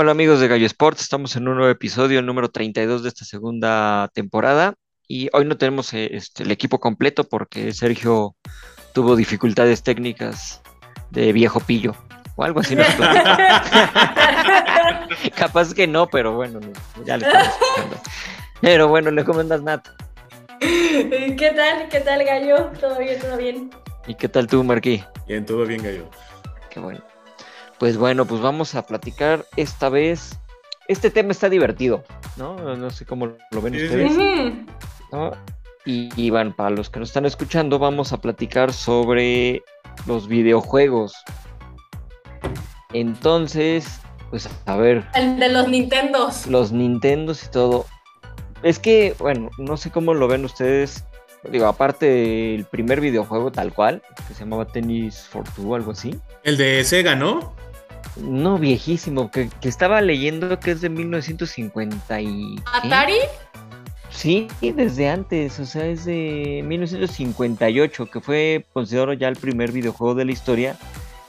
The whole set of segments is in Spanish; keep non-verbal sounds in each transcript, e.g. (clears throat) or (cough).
Hola amigos de Gallo Sports, estamos en un nuevo episodio, el número 32 de esta segunda temporada y hoy no tenemos eh, este, el equipo completo porque Sergio tuvo dificultades técnicas de viejo pillo o algo así. (laughs) Capaz que no, pero bueno, ya le estamos Pero bueno, le comentas Nat. ¿Qué tal? ¿Qué tal, Gallo? ¿Todo bien? ¿Todo bien? ¿Y qué tal tú, Marquí? Bien, todo bien, Gallo. Qué bueno. Pues bueno, pues vamos a platicar esta vez. Este tema está divertido, ¿no? No sé cómo lo ven ustedes. Y, bueno, para los que nos están escuchando, vamos a platicar sobre los videojuegos. Entonces, pues a ver. El de los Nintendos. Los Nintendos y todo. Es que, bueno, no sé cómo lo ven ustedes. Digo, aparte del primer videojuego tal cual, que se llamaba Tennis for Two o algo así. El de Sega, ¿no? No, viejísimo, que, estaba leyendo que es de 1950 y... ¿Atari? Sí, desde antes, o sea, es de 1958, que fue considerado ya el primer videojuego de la historia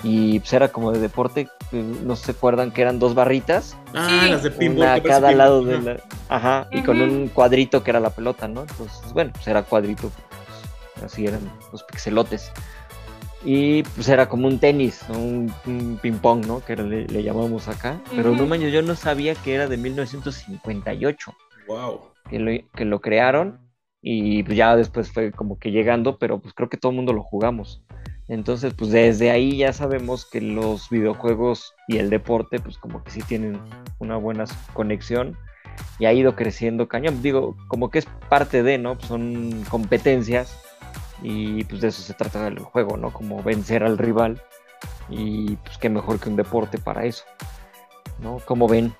y pues era como de deporte, no se acuerdan que eran dos barritas. Ah, las de pinball. a cada lado de la... Ajá, y con un cuadrito que era la pelota, ¿no? Entonces, bueno, pues era cuadrito, pues, así eran los pixelotes. Y pues era como un tenis, un, ping-pong, ¿no? Que le, llamamos acá. Pero no manches, yo no sabía que era de 1958. Wow. Que lo, que lo crearon y pues ya después fue como que llegando, pero pues creo que todo el mundo lo jugamos. Entonces, pues desde ahí ya sabemos que los videojuegos y el deporte, pues como que sí tienen una buena conexión y ha ido creciendo cañón. Digo, como que es parte de, ¿no? Son competencias y pues de eso se trata el juego, ¿no? Como vencer al rival y pues qué mejor que un deporte para eso, ¿no? ¿Cómo ven?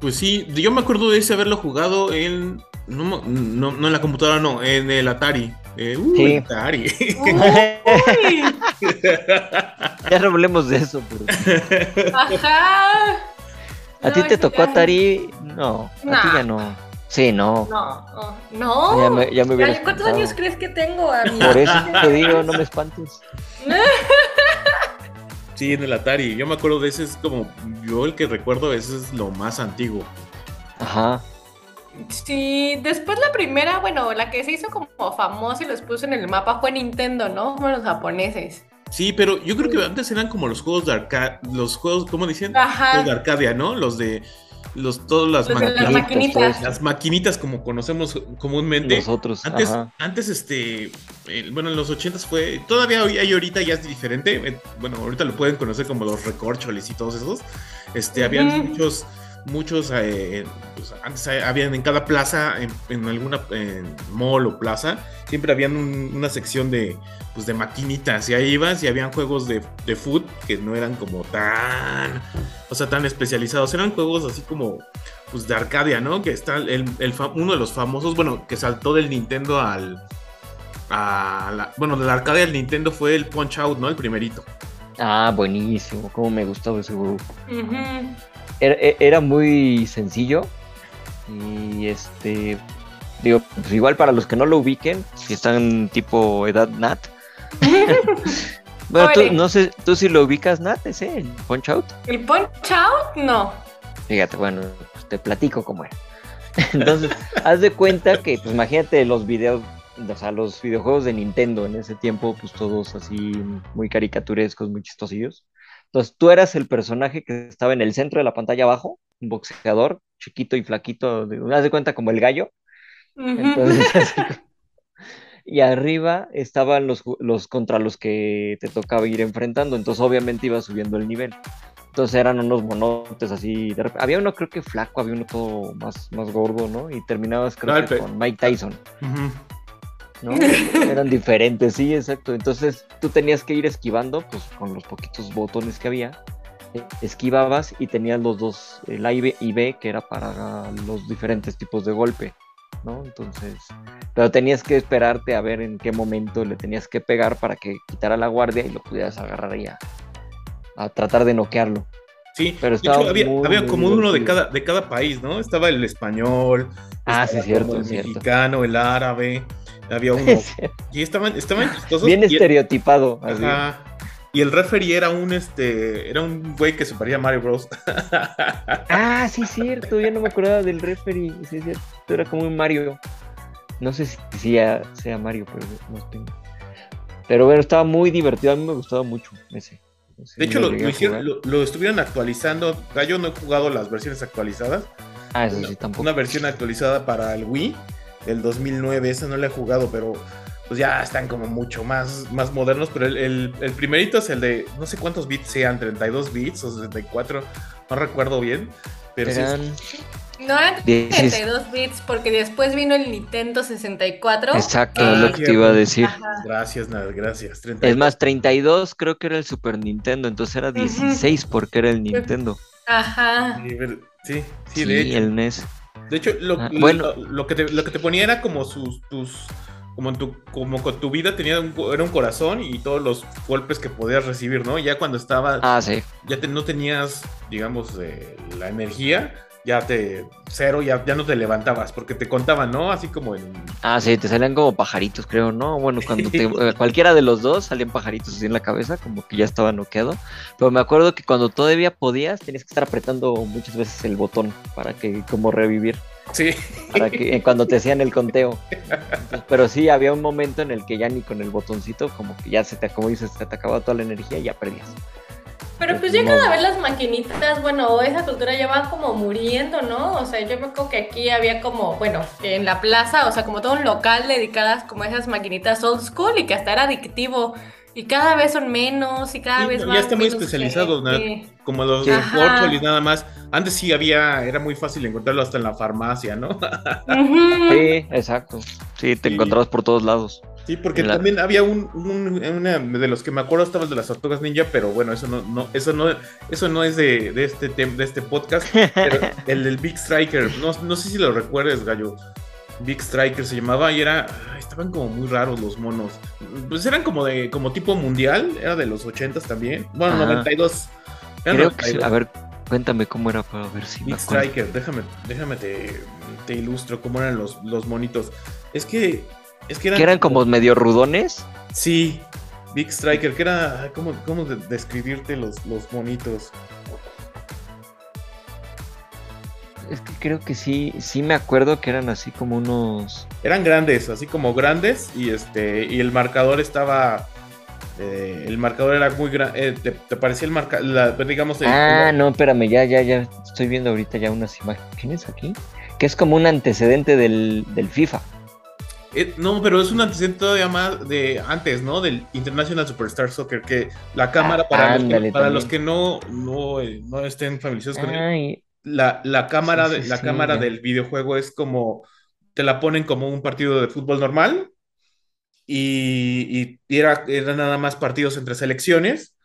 Pues sí, yo me acuerdo de ese haberlo jugado en... No, no, en la computadora, no, en el Atari. Eh, uh, sí. Atari. (laughs) (laughs) (laughs) ya no hablemos de eso. Pero... Ajá. ¿A ti te tocó Atari? No, a ti ya no. Sí, no. No, no. Ya me, ya me ¿Cuántos años crees que tengo, Por eso te digo, no me espantes. (laughs) Sí, en el Atari. Yo me acuerdo de ese, es como. Yo el que recuerdo, ese es lo más antiguo. Ajá. Sí, después la primera, bueno, la que se hizo como famosa y los puso en el mapa fue Nintendo, ¿no? Como los japoneses. Sí, pero yo creo que antes eran como los juegos de arcade, los juegos, ¿cómo dicen? Ajá. Los de Arcadia, ¿no? Los de los, todas las, maquinitas, las maquinitas. como conocemos comúnmente. Nosotros. Antes, antes este, bueno, en los ochentas fue, todavía hay ahorita ya es diferente. Eh, bueno, ahorita lo pueden conocer como los recorcholis y todos esos. Este, habían muchos muchos, eh, pues, antes habían en cada plaza, en, alguna mall o plaza, siempre habían una sección de, pues, de maquinitas y ahí ibas y habían juegos de, de food que no eran como tan, o sea, tan especializados, eran juegos así como, pues de Arcadia, ¿no? Que está el, uno de los famosos, bueno, que saltó del Nintendo al... A la, bueno, de la Arcadia del Nintendo fue el Punch Out, ¿no? El primerito. Ah, buenísimo, cómo me gustaba ese juego era, era, muy sencillo. Y este. Digo, pues igual para los que no lo ubiquen, si están tipo edad Nat. (laughs) bueno, tú, no sé, ¿tú si lo ubicas, Nat, ese, el Punch Out? ¿El Punch Out? No. Fíjate, bueno, pues te platico cómo era. (laughs) Entonces, haz de cuenta que, pues imagínate los videos, o sea, los videojuegos de Nintendo en ese tiempo, pues todos así muy caricaturescos, muy chistosillos. Entonces tú eras el personaje que estaba en el centro de la pantalla abajo, un boxeador chiquito y flaquito, de, haz de cuenta como el gallo. Entonces, (laughs) y arriba estaban los, los contra los que te tocaba ir enfrentando, entonces obviamente iba subiendo el nivel. Entonces eran unos monotes así. había uno creo que flaco, había uno todo más, más gordo, ¿no? Y terminabas creo que con Mike Tyson. ¿no? (laughs) eran diferentes, sí, exacto. Entonces tú tenías que ir esquivando, pues con los poquitos botones que había. Esquivabas y tenías los dos, el A y B, que era para los diferentes tipos de golpe. ¿No? Entonces, pero tenías que esperarte a ver en qué momento le tenías que pegar para que quitara la guardia y lo pudieras agarrar ya a tratar de noquearlo. Sí, pero estaba había, como uno de cada, de cada país, ¿no? Estaba el español, ah, sí, cierto, el mexicano, el árabe, había (laughs) uno. y estaban, estaban chistosos. Bien estereotipado. Ajá. Y el referee era un este, era un güey que se parecía a Mario Bros. (laughs) ah, sí, cierto, yo no me acordaba del referee, sí, cierto. Era como un Mario. No sé si sea, sea Mario, pero no tengo. Pero bueno, estaba muy divertido, a mí me gustaba mucho ese de hecho, lo, estuvieron actualizando. Yo no he jugado las versiones actualizadas. Ah, eso sí, tampoco. Una versión actualizada para el Wii del 2009. Esa no la he jugado, pero pues ya están como mucho más, más modernos. Pero el, primerito es el de no sé cuántos bits sean, 32 bits o 64. No recuerdo bien. Pero no eran 32 bits porque después vino el Nintendo 64. Exacto, lo ah, que te iba a decir. Gracias, Nad, gracias. Es más, 32 creo que era el Super Nintendo, entonces era 16 porque era el Nintendo. Ajá. Sí, sí, de hecho. el NES. De hecho, lo, ah, bueno. lo, que te, lo que te ponía era como sus, tus, como tu, como con tu vida tenía un, era un corazón y todos los golpes que podías recibir, ¿no? Ya cuando estaba, ah, sí. ya no tenías, digamos, eh, la energía, ya te cero, ya, ya no te levantabas, porque te contaban, ¿no? Así como en... Ah, sí, te salían como pajaritos, creo, ¿no? Bueno, (laughs) cuando te, eh, cualquiera de los dos salían pajaritos así en la cabeza, como que ya estaba noqueado. Pero me acuerdo que cuando todavía podías, tenías que estar apretando muchas veces el botón para que, como revivir. Sí. Para que eh, cuando te hacían el conteo. (laughs) pero sí, había un momento en el que ya ni con el botoncito, como que ya se te, como dices, te acababa toda la energía y ya perdías. Pero pues ya cada vez las maquinitas, bueno, esa cultura ya va como muriendo, ¿no? O sea, yo me acuerdo que aquí había como, bueno, en la plaza, o sea, como todo un local dedicadas como a esas maquinitas old school y que hasta era adictivo. Y cada vez son menos y cada vez más. Ya está muy especializado, ¿no? como los de y nada más. Antes sí había, era muy fácil encontrarlo hasta en la farmacia, ¿no? sí, exacto. Sí, te encontrabas por todos lados. Sí, porque también había un, de los que me acuerdo estaba el de las tortugas ninja, pero bueno, eso no, no, eso no, eso no es de, de este de este podcast, pero (laughs) el del Big Striker, no, no sé si lo recuerdes, Gallo. Big Striker se llamaba y era. Estaban como muy raros los monos. Pues eran como de. como tipo mundial. Era de los 80 también. Bueno, 92. Creo Que a ver, cuéntame cómo era para ver si. Big Striker, déjame, déjame te, te, ilustro cómo eran los, los monitos. Es que. Es que eran, como, medio rudones. Sí. Big Striker, que era. ¿Cómo, cómo describirte los, los monitos? es que creo que sí, sí me acuerdo que eran así como unos. Eran grandes, así como grandes, y este, y el marcador estaba. Eh, el marcador era muy grande. Eh, te, parecía el marcador, digamos. ah, no, espérame, ya, ya, ya. Estoy viendo ahorita ya unas imágenes aquí. Que es como un antecedente del, FIFA. Eh, no, pero es un antecedente todavía más de antes, ¿no? Del International Superstar Soccer, que la cámara, para, los, que, para los que no, no, estén familiarizados con él, la, cámara, de, la cámara del videojuego es como, te la ponen como un partido de fútbol normal y, y era, eran nada más partidos entre selecciones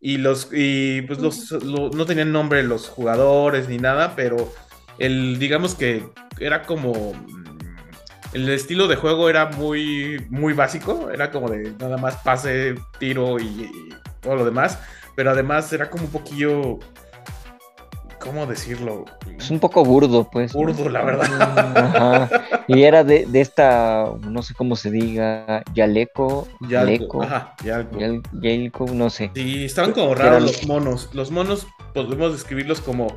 y los, y pues los, no tenían nombre los jugadores ni nada, pero el, digamos que era como, el estilo de juego era muy, muy básico, era como de nada más pase, tiro y, y todo lo demás, pero además era como un poquillo ¿cómo decirlo? Es un poco burdo, pues. Burdo, la verdad. Ajá. Y era de, de, esta, no sé cómo se diga, Yaleco. Yaleco. Ajá, Yaleco. no sé. Sí, estaban como raros los monos. Los monos podemos describirlos como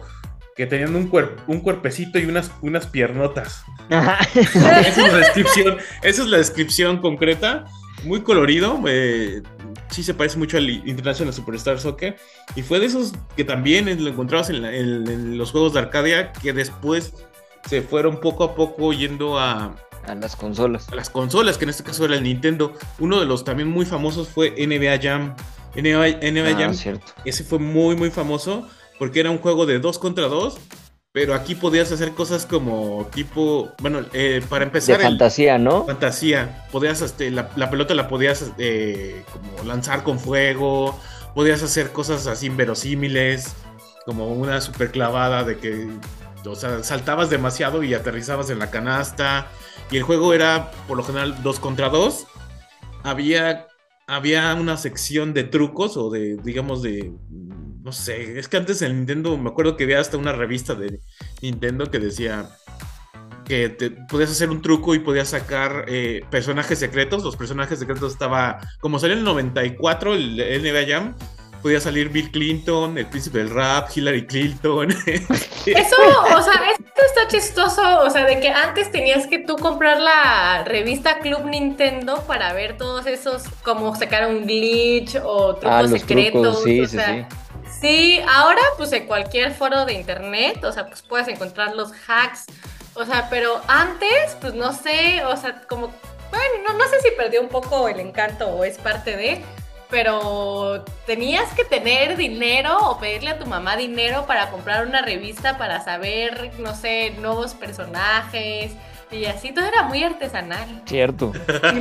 que tenían un, un cuerpecito y unas, unas piernotas. Ajá. (laughs) Esa es la descripción, esa es la descripción concreta. Muy colorido. Eh, sí se parece mucho al International Superstar Soccer. Y fue de esos que también lo encontrabas en, los juegos de Arcadia, que después se fueron poco a poco yendo a, A las consolas. A las consolas, que en este caso era el Nintendo. Uno de los también muy famosos fue NBA Jam. NBA, ah, Jam, cierto. ese fue muy, muy famoso porque era un juego de dos contra dos, pero aquí podías hacer cosas como tipo, bueno, eh, para empezar... De fantasía, ¿no? Fantasía. Podías, este, la, pelota la podías eh, como lanzar con fuego, podías hacer cosas así inverosímiles, como una super clavada de que, o sea, saltabas demasiado y aterrizabas en la canasta. Y el juego era, por lo general, dos contra dos. Había había una sección de trucos o de, digamos, de, no sé, es que antes en Nintendo me acuerdo que había hasta una revista de Nintendo que decía que te, podías hacer un truco y podías sacar eh, personajes secretos. Los personajes secretos estaba, como salió en el 94 el, el NBA Jam, podía salir Bill Clinton, el príncipe del rap, Hillary Clinton. (laughs) Eso, o sea, esto está chistoso, o sea, de que antes tenías que tú comprar la revista Club Nintendo para ver todos esos, como sacar un glitch o trucos ah, secretos. sí, o sí, sea, sí. Sí, ahora pues en cualquier foro de internet, o sea, pues puedes encontrar los hacks, o sea, pero antes, pues no sé, o sea, como, bueno, no sé si perdió un poco el encanto o es parte de pero tenías que tener dinero o pedirle a tu mamá dinero para comprar una revista para saber, no sé, nuevos personajes. Y así todo era muy artesanal. Cierto.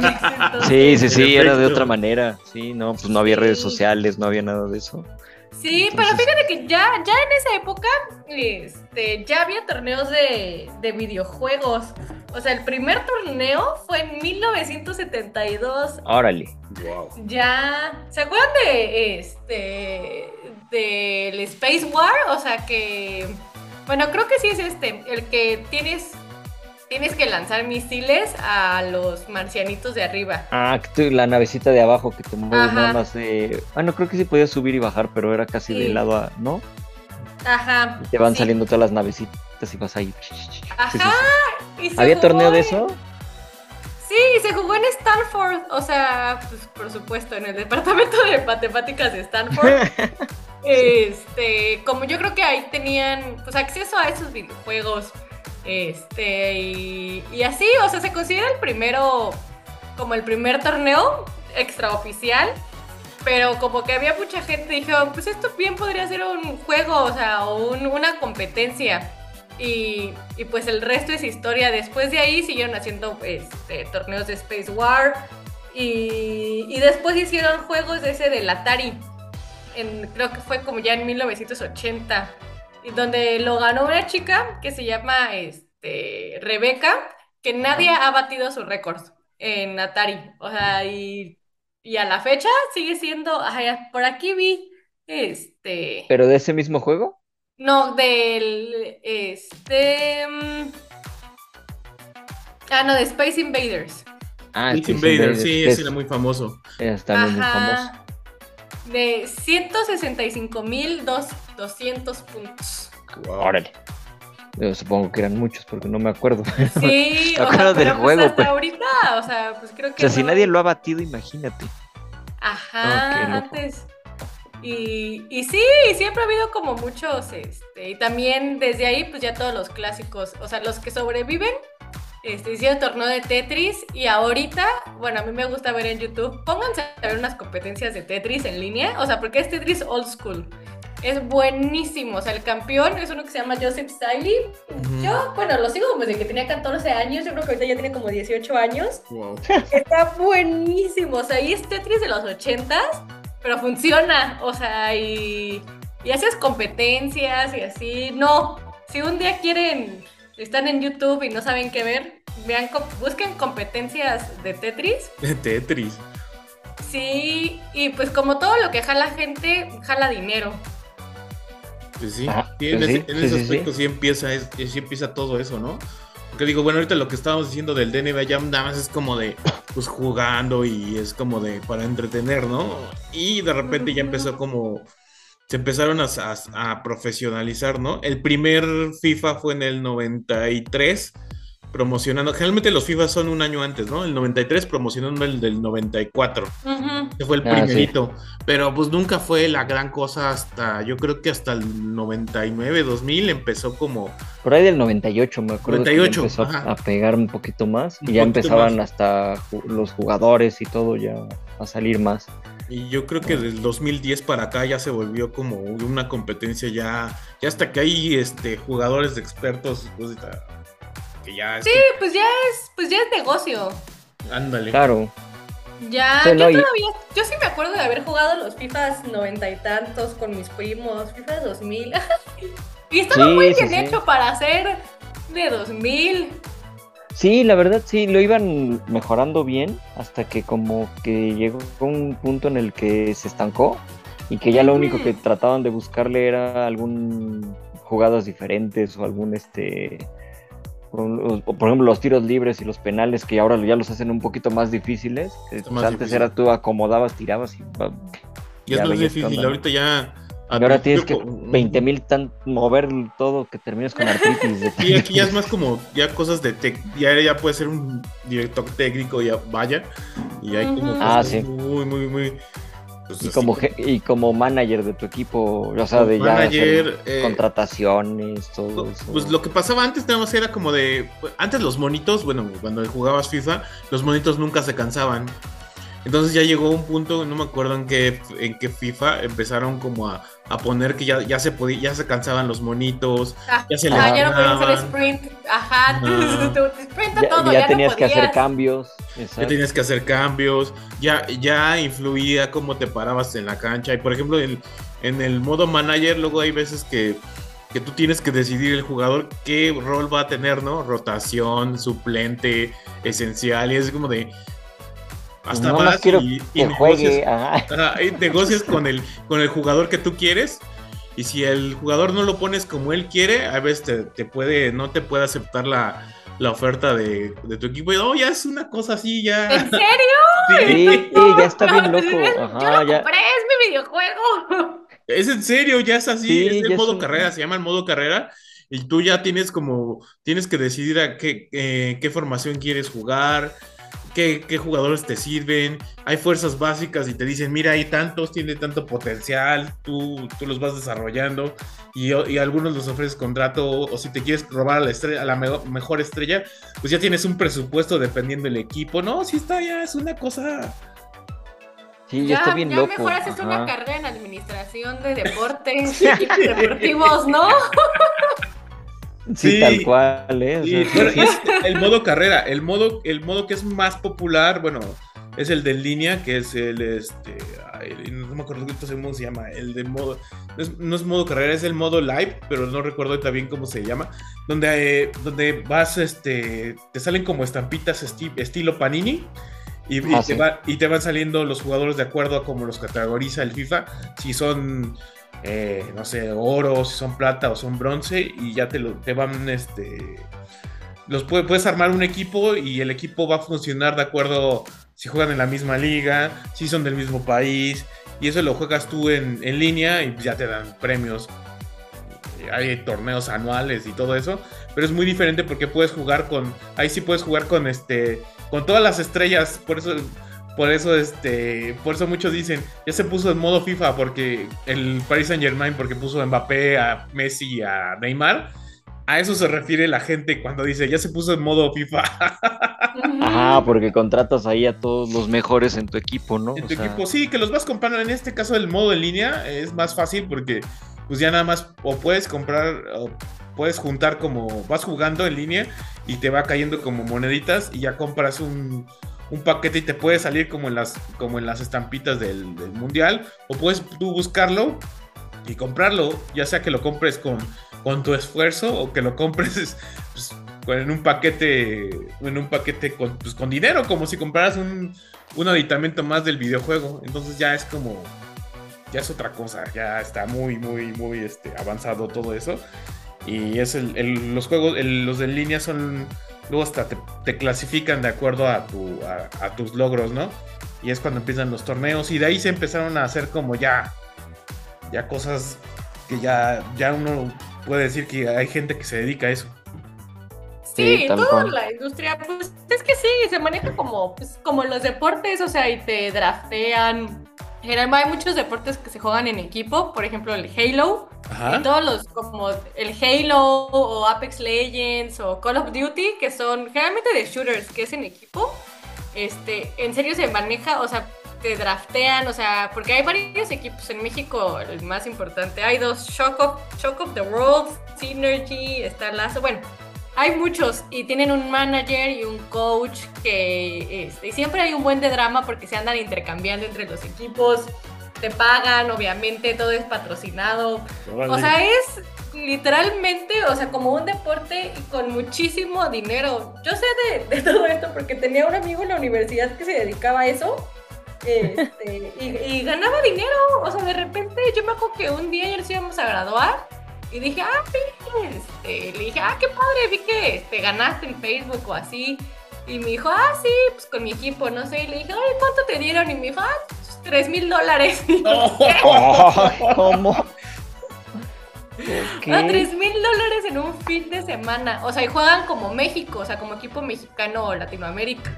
(laughs) sí, sí, sí, era de otra manera. Sí, no, pues no había redes sociales, no había nada de eso. Sí, pero fíjate que ya, ya en esa época este, ya había torneos de, de videojuegos. O sea, el primer torneo fue en 1972. Órale. Ya. ¿Se acuerdan de este del Space War? O sea que. Bueno, creo que sí es este. El que tienes. Tienes que lanzar misiles a los marcianitos de arriba. Ah, la navecita de abajo que te mueve nada más de. Ah, no, creo que sí podías subir y bajar, pero era casi de lado a. ¿No? Ajá. Y te van saliendo todas las navecitas y vas ahí. Ajá. ¿Había torneo de eso? Sí, se jugó en Stanford, o sea, pues, por supuesto, en el departamento de matemáticas de Stanford. (laughs) este, como yo creo que ahí tenían pues acceso a esos videojuegos. Este, y, así, o sea, se considera el primero, como el primer torneo extraoficial. Pero como que había mucha gente dijo, pues esto bien podría ser un juego, o sea, o una competencia. Y, pues el resto es historia. Después de ahí siguieron haciendo este, torneos de Space War. Y, después hicieron juegos de ese del Atari. En, creo que fue como ya en 1980. Y donde lo ganó una chica que se llama este, Rebeca, que nadie ha batido su récord en Atari. O sea, y, a la fecha sigue siendo. por aquí vi. Este. ¿Pero de ese mismo juego? No, del. Este. Mm, ah, no, de Space Invaders. Ah, Space, Invaders, sí, ese era muy famoso. Está muy famoso. De 165.200 puntos. Wow. Órale. Yo supongo que eran muchos porque no me acuerdo. (laughs) Sí, me acuerdo del pues juego. Hasta pues. ahorita, o sea, pues creo que. O sea, si nadie lo ha batido, imagínate. Ajá, antes. Y, y, sí, siempre ha habido como muchos, este, y también desde ahí pues ya todos los clásicos, o sea, los que sobreviven, este, hicieron torneo de Tetris y ahorita, bueno, a mí me gusta ver en YouTube, pónganse a ver unas competencias de Tetris en línea, o sea, porque es Tetris old school. Es buenísimo, o sea, el campeón es uno que se llama Joseph Stiley. Yo, bueno, lo sigo desde que tenía 14 años, yo creo que ahorita ya tiene como 18 años. (laughs) Está buenísimo, o sea, y es Tetris de los 80s pero funciona, o sea, y, y haces competencias y así. No, si un día quieren, están en YouTube y no saben qué ver, vean, busquen competencias de Tetris. (laughs) De Tetris. Sí, y pues como todo lo que jala gente, jala dinero. Pues sí, en, pues ese, aspecto sí, empieza, sí empieza todo eso, ¿no? Porque digo, bueno, ahorita lo que estábamos diciendo del DNB ya nada más es como de, pues jugando y es como de, para entretener, ¿no? Y de repente ya empezó como, se empezaron a, a, profesionalizar, ¿no? El primer FIFA fue en el 93, promocionando. Generalmente los FIFA son un año antes, ¿no? El 93 promocionando el del 94. Que fue el Ah, sí. primerito. Pero pues nunca fue la gran cosa hasta, yo creo que hasta el 99, 2000 empezó como... Por ahí del 98 me acuerdo 98, que empezó ajá. a pegar un poquito más Un y ya empezaban más. hasta los jugadores y todo ya a salir más. Y yo creo que del 2010 para acá ya se volvió como una competencia ya, ya hasta que hay este, jugadores de expertos, pues, que ya es Sí, pues ya es, pues ya es negocio. ándale. Claro, Ya, Sí, yo todavía, yo sí me acuerdo de haber jugado los FIFAs noventa y tantos con mis primos, FIFA 2000. (laughs) y estaba Sí, muy bien sí. hecho para ser de 2000. Sí, la verdad sí, lo iban mejorando bien hasta que como que llegó un punto en el que se estancó y que ya lo único que trataban de buscarle era algún jugadas diferentes o algún este o- por ejemplo los tiros libres y los penales que ahora ya los hacen un poquito más difíciles más antes difícil. era tú acomodabas tirabas y Y es más difícil, ahorita ya... y ahora tienes que yo- 20 mil tan mover todo que terminas con artritis de (laughs) Y aquí ya es más como ya cosas de tec, ya, ya puede ser un director técnico, ya vaya. Y hay como. Ah, cosas sí. muy, muy, muy. pues, Y como, y como manager de tu equipo, o sea, de ya hacer manager, eh, contrataciones, todo eso. Pues lo que pasaba antes nada más era como de. Antes los monitos, bueno, cuando jugabas FIFA, los monitos nunca se cansaban. Entonces ya llegó un punto, no me acuerdo en qué, en qué FIFA, empezaron como a, a poner que ya, ya se podía, ya se cansaban los monitos, Ah, ya se ah, ya no podías hacer sprint. Ajá, (laughs) ya, todo. ya no tenías que hacer cambios. ya exacto. tenías que hacer cambios, ya, ya influía cómo te parabas en la cancha. Y por ejemplo, en, en el modo manager, luego hay veces que, que tú tienes que decidir el jugador qué rol va a tener, ¿no? Rotación, suplente, esencial, y es como de. Hasta Nada más quiero y, y que juegue. negocias, ajá. ajá, y negocias con, el, con el jugador que tú quieres. Y si el jugador no lo pones como él quiere, a veces te, te puede, no te puede aceptar la, la oferta de, de tu equipo. Y oh, ya es una cosa así, ya. ¿En serio? Sí, (laughs) sí, ya está bien loco. Yo Ajá, lo ya. compré, es mi videojuego. Es en serio, ya es así, Sí, es el modo es un- carrera, se llama el modo carrera, y tú ya tienes como, tienes que decidir a qué, eh, qué formación quieres jugar, qué, qué jugadores te sirven, hay fuerzas básicas y te dicen, mira, hay tantos, tiene tanto potencial, tú, tú los vas desarrollando, y, y algunos los ofreces contrato, o, o si te quieres robar a la, estrella, a la me- mejor estrella, pues ya tienes un presupuesto dependiendo del equipo, no, si está ya, es una cosa... Sí, ya, está bien ya loco. mejor haces una ajá. carrera en administración de deportes, (laughs) equipos deportivos, ¿no? Sí, Sí. tal cual, ¿eh? Sí, bueno, es el modo carrera, el modo, el modo que es más popular, bueno, es el de en línea, que es el este, ay, no me acuerdo cómo se llama, el de modo, no es, no es modo carrera, es el modo live, pero no recuerdo ahorita bien cómo se llama, donde, eh, donde vas, este, te salen como estampitas esti- estilo Panini. Y, y Ah, te sí. va- y te van saliendo los jugadores de acuerdo a cómo los categoriza el FIFA. Si son eh, no sé, oro, si son plata o son bronce, y ya te, lo, te van, este, los puede- puedes armar un equipo y el equipo va a funcionar de acuerdo si juegan en la misma liga, si son del mismo país, y eso lo juegas tú en, en línea y ya te dan premios. Hay torneos anuales y todo eso, pero es muy diferente porque puedes jugar con, ahí sí puedes jugar con este, con todas las estrellas, por eso por eso, este, por eso muchos dicen, ya se puso en modo FIFA porque el Paris Saint Germain, porque puso a Mbappé, a Messi y a Neymar. A eso se refiere la gente cuando dice, ya se puso en modo FIFA. Ajá, porque contratas ahí a todos los mejores en tu equipo, ¿no? en O tu sea, equipo, sí, que los vas comprando. En este caso, el modo en línea es más fácil porque, pues ya nada más, o puedes comprar, o puedes juntar como, vas jugando en línea y te va cayendo como moneditas y ya compras un, un paquete y te puede salir como en las, como en las estampitas del, del mundial, o puedes tú buscarlo y comprarlo, ya sea que lo compres con, con tu esfuerzo o que lo compres (laughs) pues, en un paquete, en un paquete con, pues, con dinero, como si compraras un, un aditamento más del videojuego. Entonces ya es como, ya es otra cosa, ya está muy, muy, muy este, avanzado todo eso. Y es el, los juegos, los de en línea son, luego hasta te, te clasifican de acuerdo a, tu, a, a tus logros, ¿no? Y es cuando empiezan los torneos y de ahí se empezaron a hacer como ya, ya cosas que ya, ya uno puede decir que hay gente que se dedica a eso. Sí, Sí, toda la industria, pues es que sí, se maneja como, pues, como los deportes, o sea, y te draftean. En hay muchos deportes que se juegan en equipo, por ejemplo el Halo, y todos los como el Halo o Apex Legends o Call of Duty, que son generalmente de shooters, que es en equipo, este, en serio se maneja, o sea, te draftean, o sea, porque hay varios equipos en México, el más importante, hay dos, Shock of, Shock of the World, Synergy, está Lazo, bueno, hay muchos y tienen un manager y un coach que este, siempre hay un buen drama porque se andan intercambiando entre los equipos, te pagan, obviamente, todo es patrocinado, o sea, es literalmente, o sea, como un deporte con muchísimo dinero. Yo sé de, de todo esto porque tenía un amigo en la universidad que se dedicaba a eso este, y, ganaba dinero, o sea, de repente yo me acuerdo que un día ya nos íbamos a graduar y dije, ah, este, le dije, ah, qué padre, vi que este, ganaste en Facebook o así. Y me dijo, ah, sí, pues con mi equipo, no sé. Y le dije, ay, ¿cuánto te dieron? Y me dijo, ah, tres mil dólares. (laughs) ¿Cómo? A tres mil dólares en un fin de semana. O sea, y juegan como México, o sea, como equipo mexicano o Latinoamérica.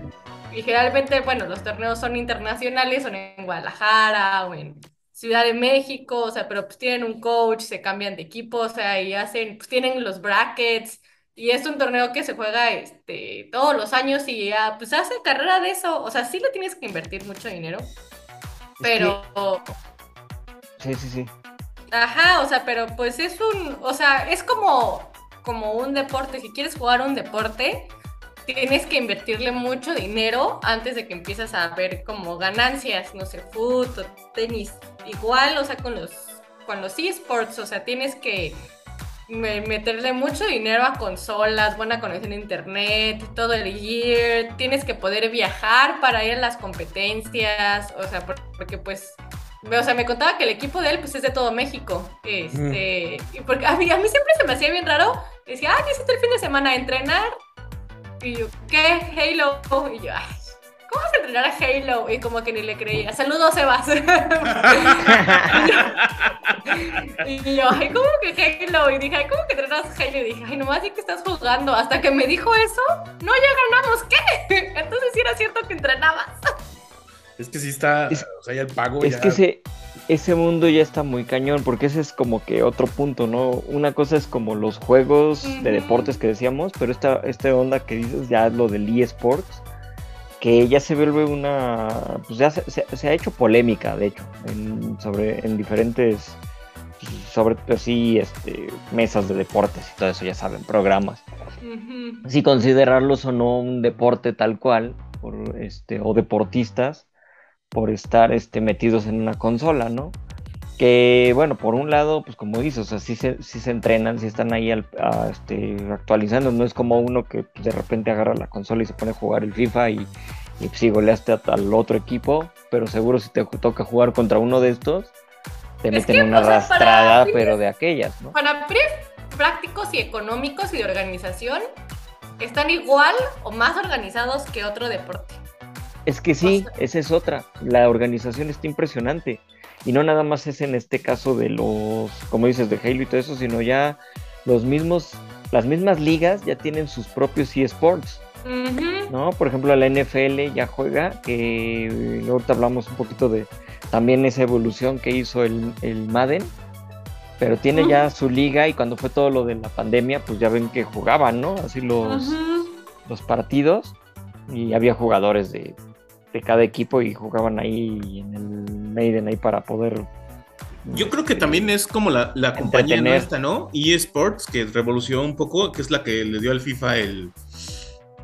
Y generalmente, bueno, los torneos son internacionales, son en Guadalajara o en Ciudad de México, o sea, pero pues tienen un coach, se cambian de equipo, o sea, y hacen, pues tienen los brackets, y es un torneo que se juega este, todos los años y ya, pues hace carrera de eso, o sea, sí le tienes que invertir mucho dinero, pero... Sí, sí, sí. Ajá, o sea, pero pues es un, o sea, es como, como un deporte, si quieres jugar un deporte, tienes que invertirle mucho dinero antes de que empieces a ver como ganancias, no sé, fútbol, tenis, igual, o sea, con los, con los esports, o sea, tienes que meterle mucho dinero a consolas, buena conexión a internet, todo el year, tienes que poder viajar para ir a las competencias, o sea, porque pues o sea, me contaba que el equipo de él pues es de todo México. Este, y porque a mí, a mí siempre se me hacía bien raro. Decía, ah, ¿qué hiciste el fin de semana? ¿Entrenar? Y yo, ¿qué? Halo. Y yo, ay, ¿cómo vas a entrenar a Halo? Y como que ni le creía. Saludos, Sebas. (laughs) y yo, ay, ¿cómo que Halo? Y dije, ay, ¿cómo que entrenas Halo? Y dije, ay, nomás sí que estás jugando. Hasta que me dijo eso, no, ya ganamos, ¿qué? (laughs) Entonces sí era cierto que entrenabas. Es que sí está, o sea, ya el pago es que ese, ese mundo ya está muy cañón, porque ese es como que otro punto, ¿no? Una cosa es como los juegos de deportes que decíamos, pero esta, esta onda que dices ya es lo del eSports, que ya se vuelve una, pues ya se, ha hecho polémica, de hecho, en, sobre, en diferentes, sobre así, pues este, mesas de deportes y todo eso, ya saben, programas. Si considerarlos o no un deporte tal cual, por, este, o deportistas, por estar este, metidos en una consola, ¿no? Que bueno, por un lado, pues como dices, o sea, sí se, se entrenan, sí están ahí este, actualizando, no es como uno que de repente agarra la consola y se pone a jugar el FIFA y, y sí goleaste al otro equipo, pero seguro si te toca jugar contra uno de estos, te meten una arrastrada, pero de aquellas, ¿no? Para prácticos y económicos y de organización, están igual o más organizados que otro deporte. Es que sí, esa es otra. La organización está impresionante. Y no nada más es en este caso de los, como dices, de Halo y todo eso, sino ya los mismos, las mismas ligas ya tienen sus propios eSports. ¿No? Por ejemplo, la NFL ya juega, que ahorita hablamos un poquito de también esa evolución que hizo el, el Madden, pero tiene ya su liga y cuando fue todo lo de la pandemia, pues ya ven que jugaban, ¿no? Así los, los partidos y había jugadores de de cada equipo y jugaban ahí en el Maiden ahí para poder yo creo que también es como la, la compañía nuestra, ¿no? eSports, que revolucionó un poco, que es la que le dio al FIFA el.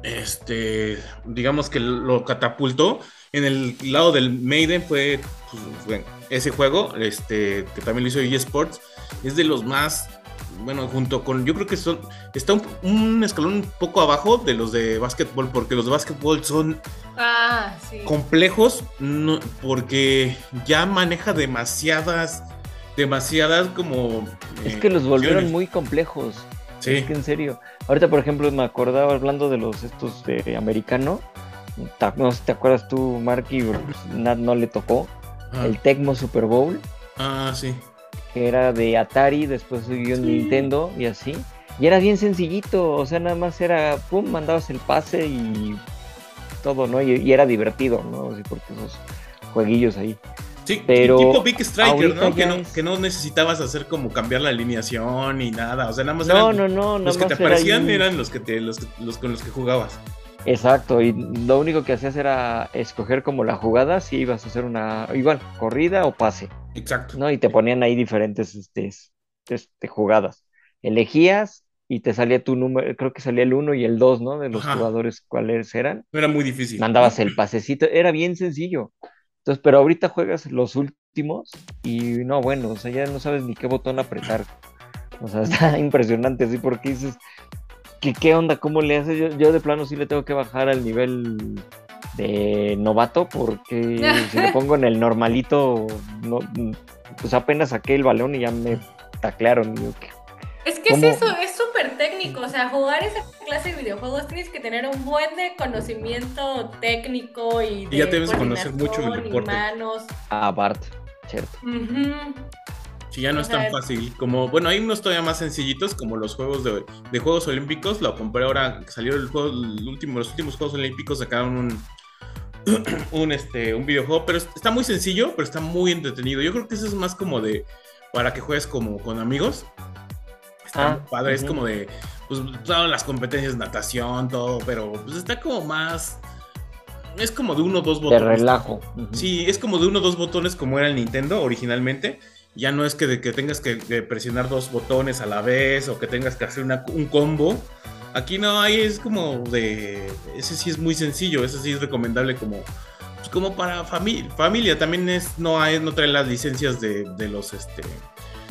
Este. Digamos que lo catapultó. En el lado del Maiden fue. Pues, bueno, ese juego, este, que también lo hizo eSports, es de los más bueno, junto con, yo creo que son, está un, escalón un poco abajo de los de básquetbol, porque los de básquetbol son ah, complejos, porque ya maneja demasiadas, demasiadas como... Es que los volvieron muy complejos. Sí. Es que en serio. Ahorita, por ejemplo, me acordaba hablando de los estos de americano. No sé si te acuerdas tú, Marky, pues, no le tocó. Ah. El Tecmo Super Bowl. Ah, sí que era de Atari, después siguió en Nintendo y así. Y era bien sencillito, o sea, nada más era, pum, mandabas el pase y todo, ¿no? Y, era divertido, ¿no? Así porque esos jueguillos ahí. Sí, pero tipo Big Striker, ¿no? Que, ¿no? que no necesitabas hacer como cambiar la alineación ni nada. O sea, nada más no, no, no, los que te aparecían eran los que te, los, los con los que jugabas. Exacto, y lo único que hacías era escoger como la jugada, si ibas a hacer una, igual, corrida o pase. Exacto. ¿no? Y te ponían ahí diferentes este, este, jugadas. Elegías y te salía tu número, creo que salía el 1 y el 2, ¿no? De los jugadores cuáles eran. Era muy difícil. Mandabas el pasecito, era bien sencillo. Entonces, pero ahorita juegas los últimos y no, bueno, o sea, ya no sabes ni qué botón apretar. O sea, (laughs) está impresionante, así porque dices, ¿qué, qué onda? ¿Cómo le haces? Yo, yo de plano sí le tengo que bajar al nivel de novato porque si le (laughs) pongo en el normalito, no, pues apenas saqué el balón y ya me taclearon. Es que es eso, es súper técnico, o sea, jugar esa clase de videojuegos tienes que tener un buen de conocimiento técnico y, de y ya debes conocer mucho el deporte. Manos. Ah, Bart, cierto. Ya no es tan fácil. Como, bueno, hay unos todavía más sencillitos, como los juegos de, Juegos Olímpicos. Lo compré ahora, salió el juego, el último, los últimos Juegos Olímpicos, sacaron un, (clears throat) un, este, un videojuego, pero está muy sencillo, pero está muy entretenido. Yo creo que eso es más como de, para que juegues como con amigos. Está ah, padre, es como de, pues, todas las competencias, natación, todo, pero pues está como más... Es como de uno o dos botones. De relajo. Sí, es como de uno o dos botones como era el Nintendo originalmente. Ya no es que, de que tengas que, presionar dos botones a la vez o que tengas que hacer un combo. Aquí no, hay es como de. Ese sí es muy sencillo, ese sí es recomendable como. Pues como para familia. También es. No hay, no trae las licencias de, los este.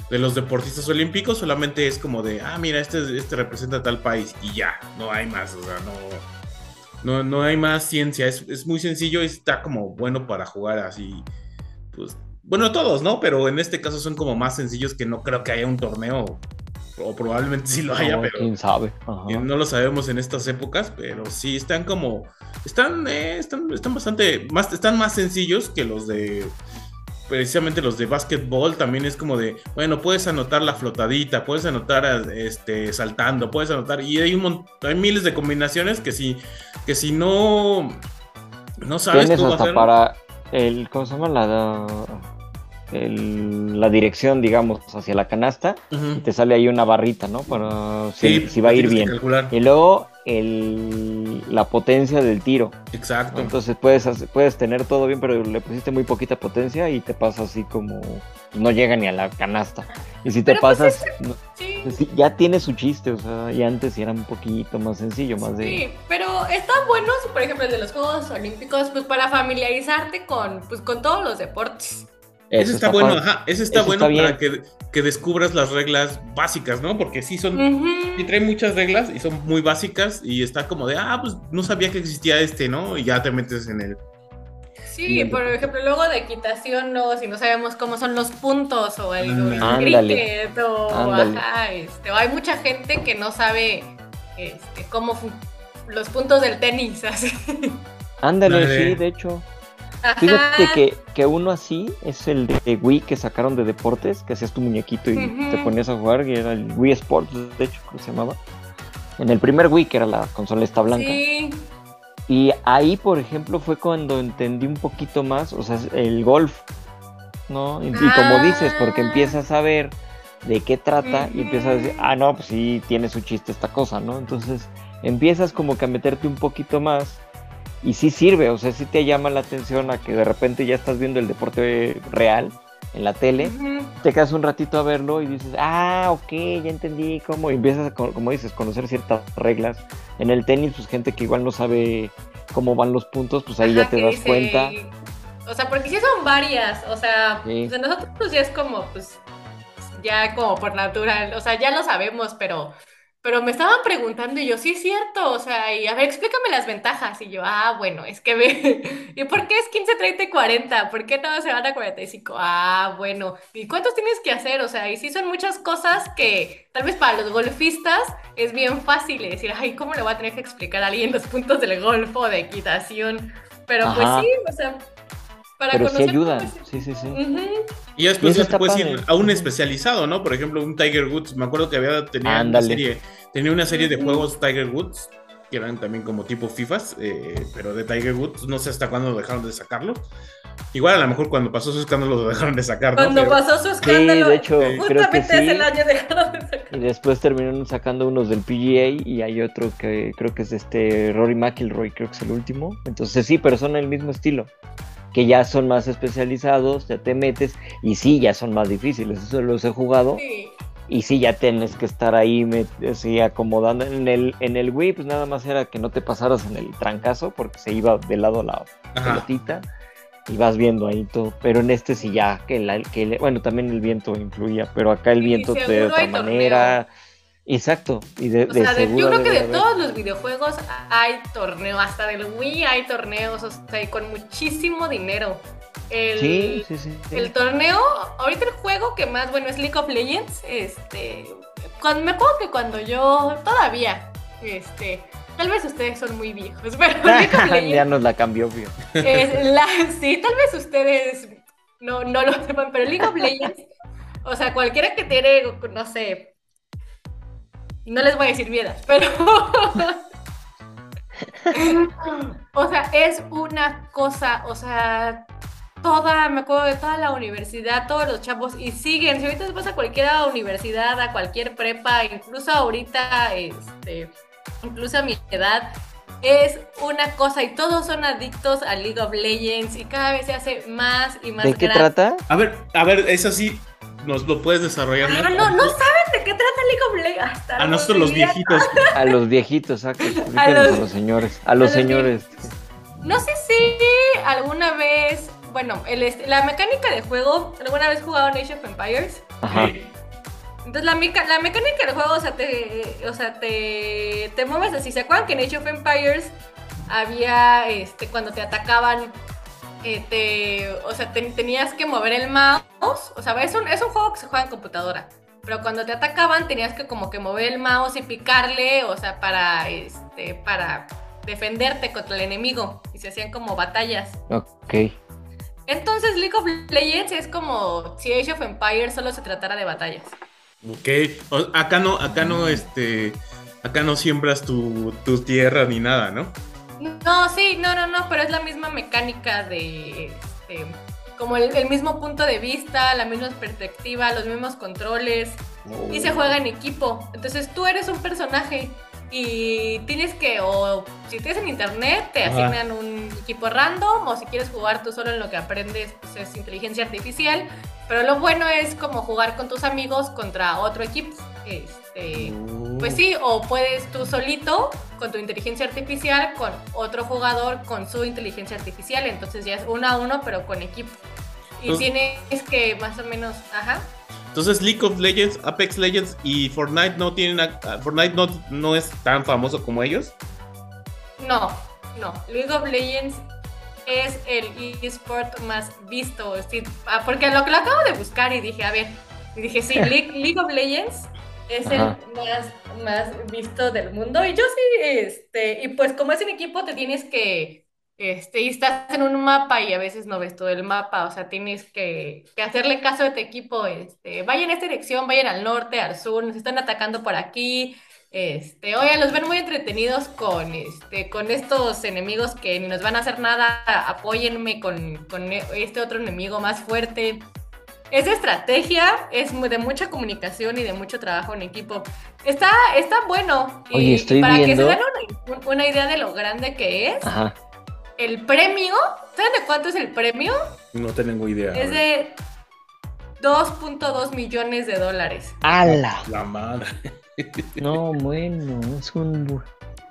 De los deportistas olímpicos, solamente es como de, ah, mira, este, este representa tal país y ya, no hay más, o sea, no, no, hay más ciencia, es, es muy sencillo y está como bueno para jugar así, pues bueno, todos, ¿no? Pero en este caso son como más sencillos que no creo que haya un torneo. O probablemente sí lo haya, pero. Quién sabe. No lo sabemos en estas épocas, pero sí están como. Están, eh, están, están bastante. Más, están más sencillos que los de. Precisamente los de básquetbol también es como de, bueno, puedes anotar la flotadita, puedes anotar este, saltando, puedes anotar, y hay un hay miles de combinaciones que si, que si no, no sabes Tienes hasta para el, ¿cómo se llama? La, la dirección, digamos, hacia la canasta, y te sale ahí una barrita, ¿no? Para si, si va a ir bien. Y luego el, la potencia del tiro. Exacto. Entonces puedes, puedes tener todo bien, pero le pusiste muy poquita potencia y te pasa así como no llega ni a la canasta. Y si te pues, pasas, pues, ya tiene su chiste, o sea, y antes era un poquito más sencillo, más de... Sí, pero están buenos, por ejemplo, el de los Juegos Olímpicos, pues para familiarizarte con, pues, con todos los deportes. Eso, está, bueno, ajá, eso está bueno para que, que, descubras las reglas básicas, ¿no? Porque sí son, y traen muchas reglas y son muy básicas y está como de, ah, pues no sabía que existía este, ¿no? Y ya te metes en el... Sí, por ejemplo, luego de equitación, no, si no sabemos cómo son los puntos o el, cricket o ajá, este, hay mucha gente que no sabe este, cómo los puntos del tenis, (laughs) así. Ándale, sí, de hecho. Fíjate que, que, uno así es el de Wii que sacaron de deportes, que hacías tu muñequito y te ponías a jugar, y era el Wii Sports, de hecho, que se llamaba. En el primer Wii, que era la consola esta blanca. Y ahí, por ejemplo, fue cuando entendí un poquito más, o sea, el golf, ¿no? Y, como dices, porque ah. empiezas a ver de qué trata y empiezas a decir, ah, no, pues sí, tiene su chiste esta cosa, ¿no? Entonces empiezas como que a meterte un poquito más y sí sirve, o sea, sí te llama la atención a que de repente ya estás viendo el deporte real en la tele, te quedas un ratito a verlo y dices, ah, ok, ya entendí cómo, y empiezas, a, como dices, conocer ciertas reglas. En el tenis, pues gente que igual no sabe cómo van los puntos, pues ahí ya te das cuenta. O sea, porque sí son varias, o sea, pues nosotros pues ya es como, pues, ya como por natural, o sea, ya lo sabemos, pero pero me estaban preguntando y yo, sí es cierto, o sea, y a ver, explícame las ventajas. Y yo, ah, bueno, es que ve, (laughs) ¿y por qué es 15, 30 y 40? ¿Por qué no se van a 45? Ah, bueno, ¿y cuántos tienes que hacer? O sea, y sí son muchas cosas que tal vez para los golfistas es bien fácil decir, ay, ¿cómo le voy a tener que explicar a alguien los puntos del golf o de equitación? Pero pues sí, o sea, para Pero sí ayuda, sí, sí, sí. Y después ya te puedes ir a un especializado, ¿no? Por ejemplo, un Tiger Woods, me acuerdo que había tenido una serie tenía una serie de juegos Tiger Woods, que eran también como tipo FIFAs, eh, pero de Tiger Woods, no sé hasta cuándo dejaron de sacarlo. Igual a lo mejor cuando pasó su escándalo lo dejaron de sacar. ¿no? Cuando Pero- pasó su escándalo, de hecho, creo que justamente sí. ese año dejaron de sacar. Y después terminaron sacando unos del PGA y hay otro que creo que es este Rory McIlroy, creo que es el último. Entonces sí, pero son el mismo estilo. Que ya son más especializados, ya te metes y sí, ya son más difíciles. Eso los he jugado Sí. y sí, ya tienes que estar ahí así, acomodando. En el, en el Wii, pues nada más era que no te pasaras en el trancazo porque se iba de lado a lado Ajá. pelotita y vas viendo ahí todo. Pero en este sí ya, que, la, que le- bueno, también el viento influía, pero acá el viento te de otra torneo. Exacto, y de, O de sea, de- yo creo que de todos los videojuegos hay torneo, hasta del Wii hay torneos, o sea, y con muchísimo dinero. El, Sí, sí, sí. sí. el torneo, ahorita el juego que más bueno es League of Legends, este, cuando, me acuerdo que cuando yo todavía, este, tal vez ustedes son muy viejos, (laughs) pero League of (laughs) ya Legends nos la cambió, es (laughs) la, sí, tal vez ustedes no, no lo sepan, pero League of Legends, o sea, cualquiera que tiene, no sé, no les voy a decir miedas, pero, (laughs) o sea, es una cosa, o sea, toda, me acuerdo de toda la universidad, todos los chavos, y siguen, si ahorita vas a cualquier universidad, a cualquier prepa, incluso ahorita, este, incluso a mi edad, es una cosa y todos son adictos a League of Legends y cada vez se hace más y más ¿De qué grande. trata? A ver, a ver, eso sí, nos lo puedes desarrollar. Ah, no, no saben de qué trata League of Legends. Hasta A nosotros los viejitos. A los viejitos, exacto. (laughs) explíquenos a los- los, señores. A los a los señores. No sé si alguna vez, bueno, el est- la mecánica de juego, alguna vez jugado Age of Empires. Ajá. Entonces la, meca- la mecánica del juego, o sea, te, o sea, te, te mueves así. ¿Se acuerdan que en Age of Empires había, este, cuando te atacaban, eh, te, o sea, te- tenías que mover el mouse? O sea, es un, es un juego que se juega en computadora. Pero cuando te atacaban tenías que como que mover el mouse y picarle, o sea, para, este, para defenderte contra el enemigo. Y se hacían como batallas. Ok. Entonces League of Legends es como si Age of Empires solo se tratara de batallas. Ok. O- acá no, acá no, este. Acá no siembras tu, tu tierra ni nada, ¿no? No, sí, no, no, no, pero es la misma mecánica de, este, como el, el mismo punto de vista, la misma perspectiva, los mismos controles, y se juega en equipo. Entonces tú eres un personaje y tienes que, o si tienes en internet, te asignan un equipo random, o si quieres jugar tú solo en lo que aprendes, pues es inteligencia artificial. Pero lo bueno es como jugar con tus amigos contra otro equipo. Este, pues sí, o puedes tú solito con tu inteligencia artificial, con otro jugador con su inteligencia artificial. Entonces ya es uno a uno, pero con equipo. Y Entonces- tienes que más o menos, ajá. Entonces League of Legends, Apex Legends y Fortnite no tienen. a- a- Fortnite no, no es tan famoso como ellos. No, no. League of Legends es el eSport más visto. sí, ah, porque lo que lo acabo de buscar y dije, a ver, y dije, sí, (laughs) League, League of Legends es Ajá. el más, más visto del mundo. Y yo sí, este, y pues como es en equipo, te tienes que, este, y estás en un mapa y a veces no ves todo el mapa, o sea, tienes que, que hacerle caso a tu equipo, este, vayan en esta dirección, vayan al norte, al sur, nos están atacando por aquí. Este, oye, los ven muy entretenidos con, este, con estos enemigos que ni nos van a hacer nada. Apóyenme con, con e- este otro enemigo más fuerte. Es de estrategia, es de mucha comunicación y de mucho trabajo en equipo. Está, está bueno. Y, Oye, estoy y para que se den una, una idea de lo grande que es, Ajá. el premio, ¿saben de cuánto es el premio? No tengo idea. Es de 2.2 millones de dólares. ¡Hala! La madre. No, bueno, es un.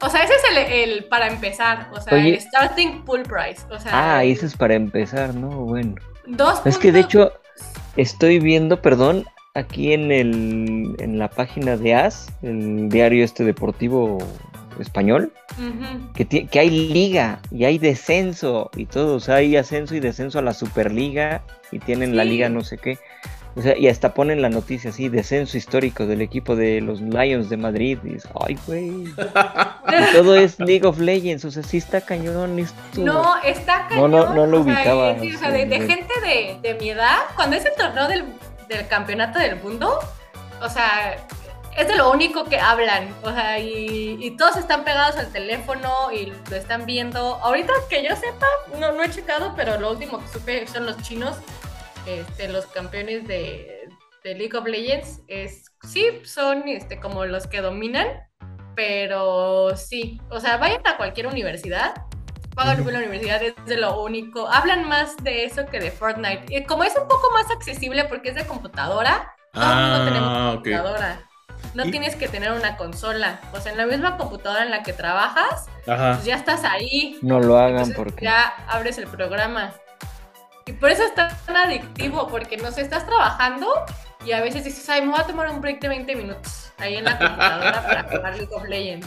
O sea, ese es el, el para empezar, o sea, Oye. el starting pool price, o sea, Ah, ese es para empezar, ¿no? Bueno. dos Es que de hecho, estoy viendo, perdón, aquí en el en la página de AS, el diario este deportivo español, que, que hay liga y hay descenso y todo, o sea, hay ascenso y descenso a la Superliga y tienen la liga no sé qué. O sea, y hasta ponen la noticia así, descenso histórico del equipo de los Lions de Madrid. Y dices, ay, güey. Y todo es League of Legends, o sea, sí está cañón esto. No, está No, cañón. no, no lo o sea, ubicaba, y- sí, o sea, de, gente de, de mi edad, cuando es el torneo del, del campeonato del mundo, o sea, es de lo único que hablan, o sea, y, todos están pegados al teléfono y lo están viendo. Ahorita que yo sepa, no, no he checado, pero lo último que supe son los chinos, este, los campeones de, de League of Legends, es, sí, son este, como los que dominan, pero sí, o sea, vayan a cualquier universidad, pagan la universidad es de lo único, hablan más de eso que de Fortnite. Y como es un poco más accesible porque es de computadora, tenemos ah, computadora. No tienes que tener una consola. O sea, en la misma computadora en la que trabajas, pues ya estás ahí. No lo hagan porque. Ya abres el programa. Y por eso es tan adictivo, porque no sé, estás trabajando y a veces dices, ay, me voy a tomar un break de 20 minutos ahí en la computadora para jugar League of Legends.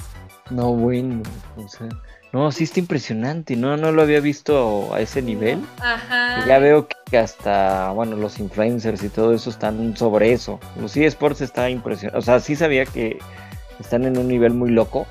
No, bueno, o sea. No, sí está impresionante, no, no lo había visto a ese nivel. Ajá. ya veo que hasta, bueno, los influencers y todo eso están sobre eso. Los eSports está impresionante. O sea, sí sabía que están en un nivel muy loco.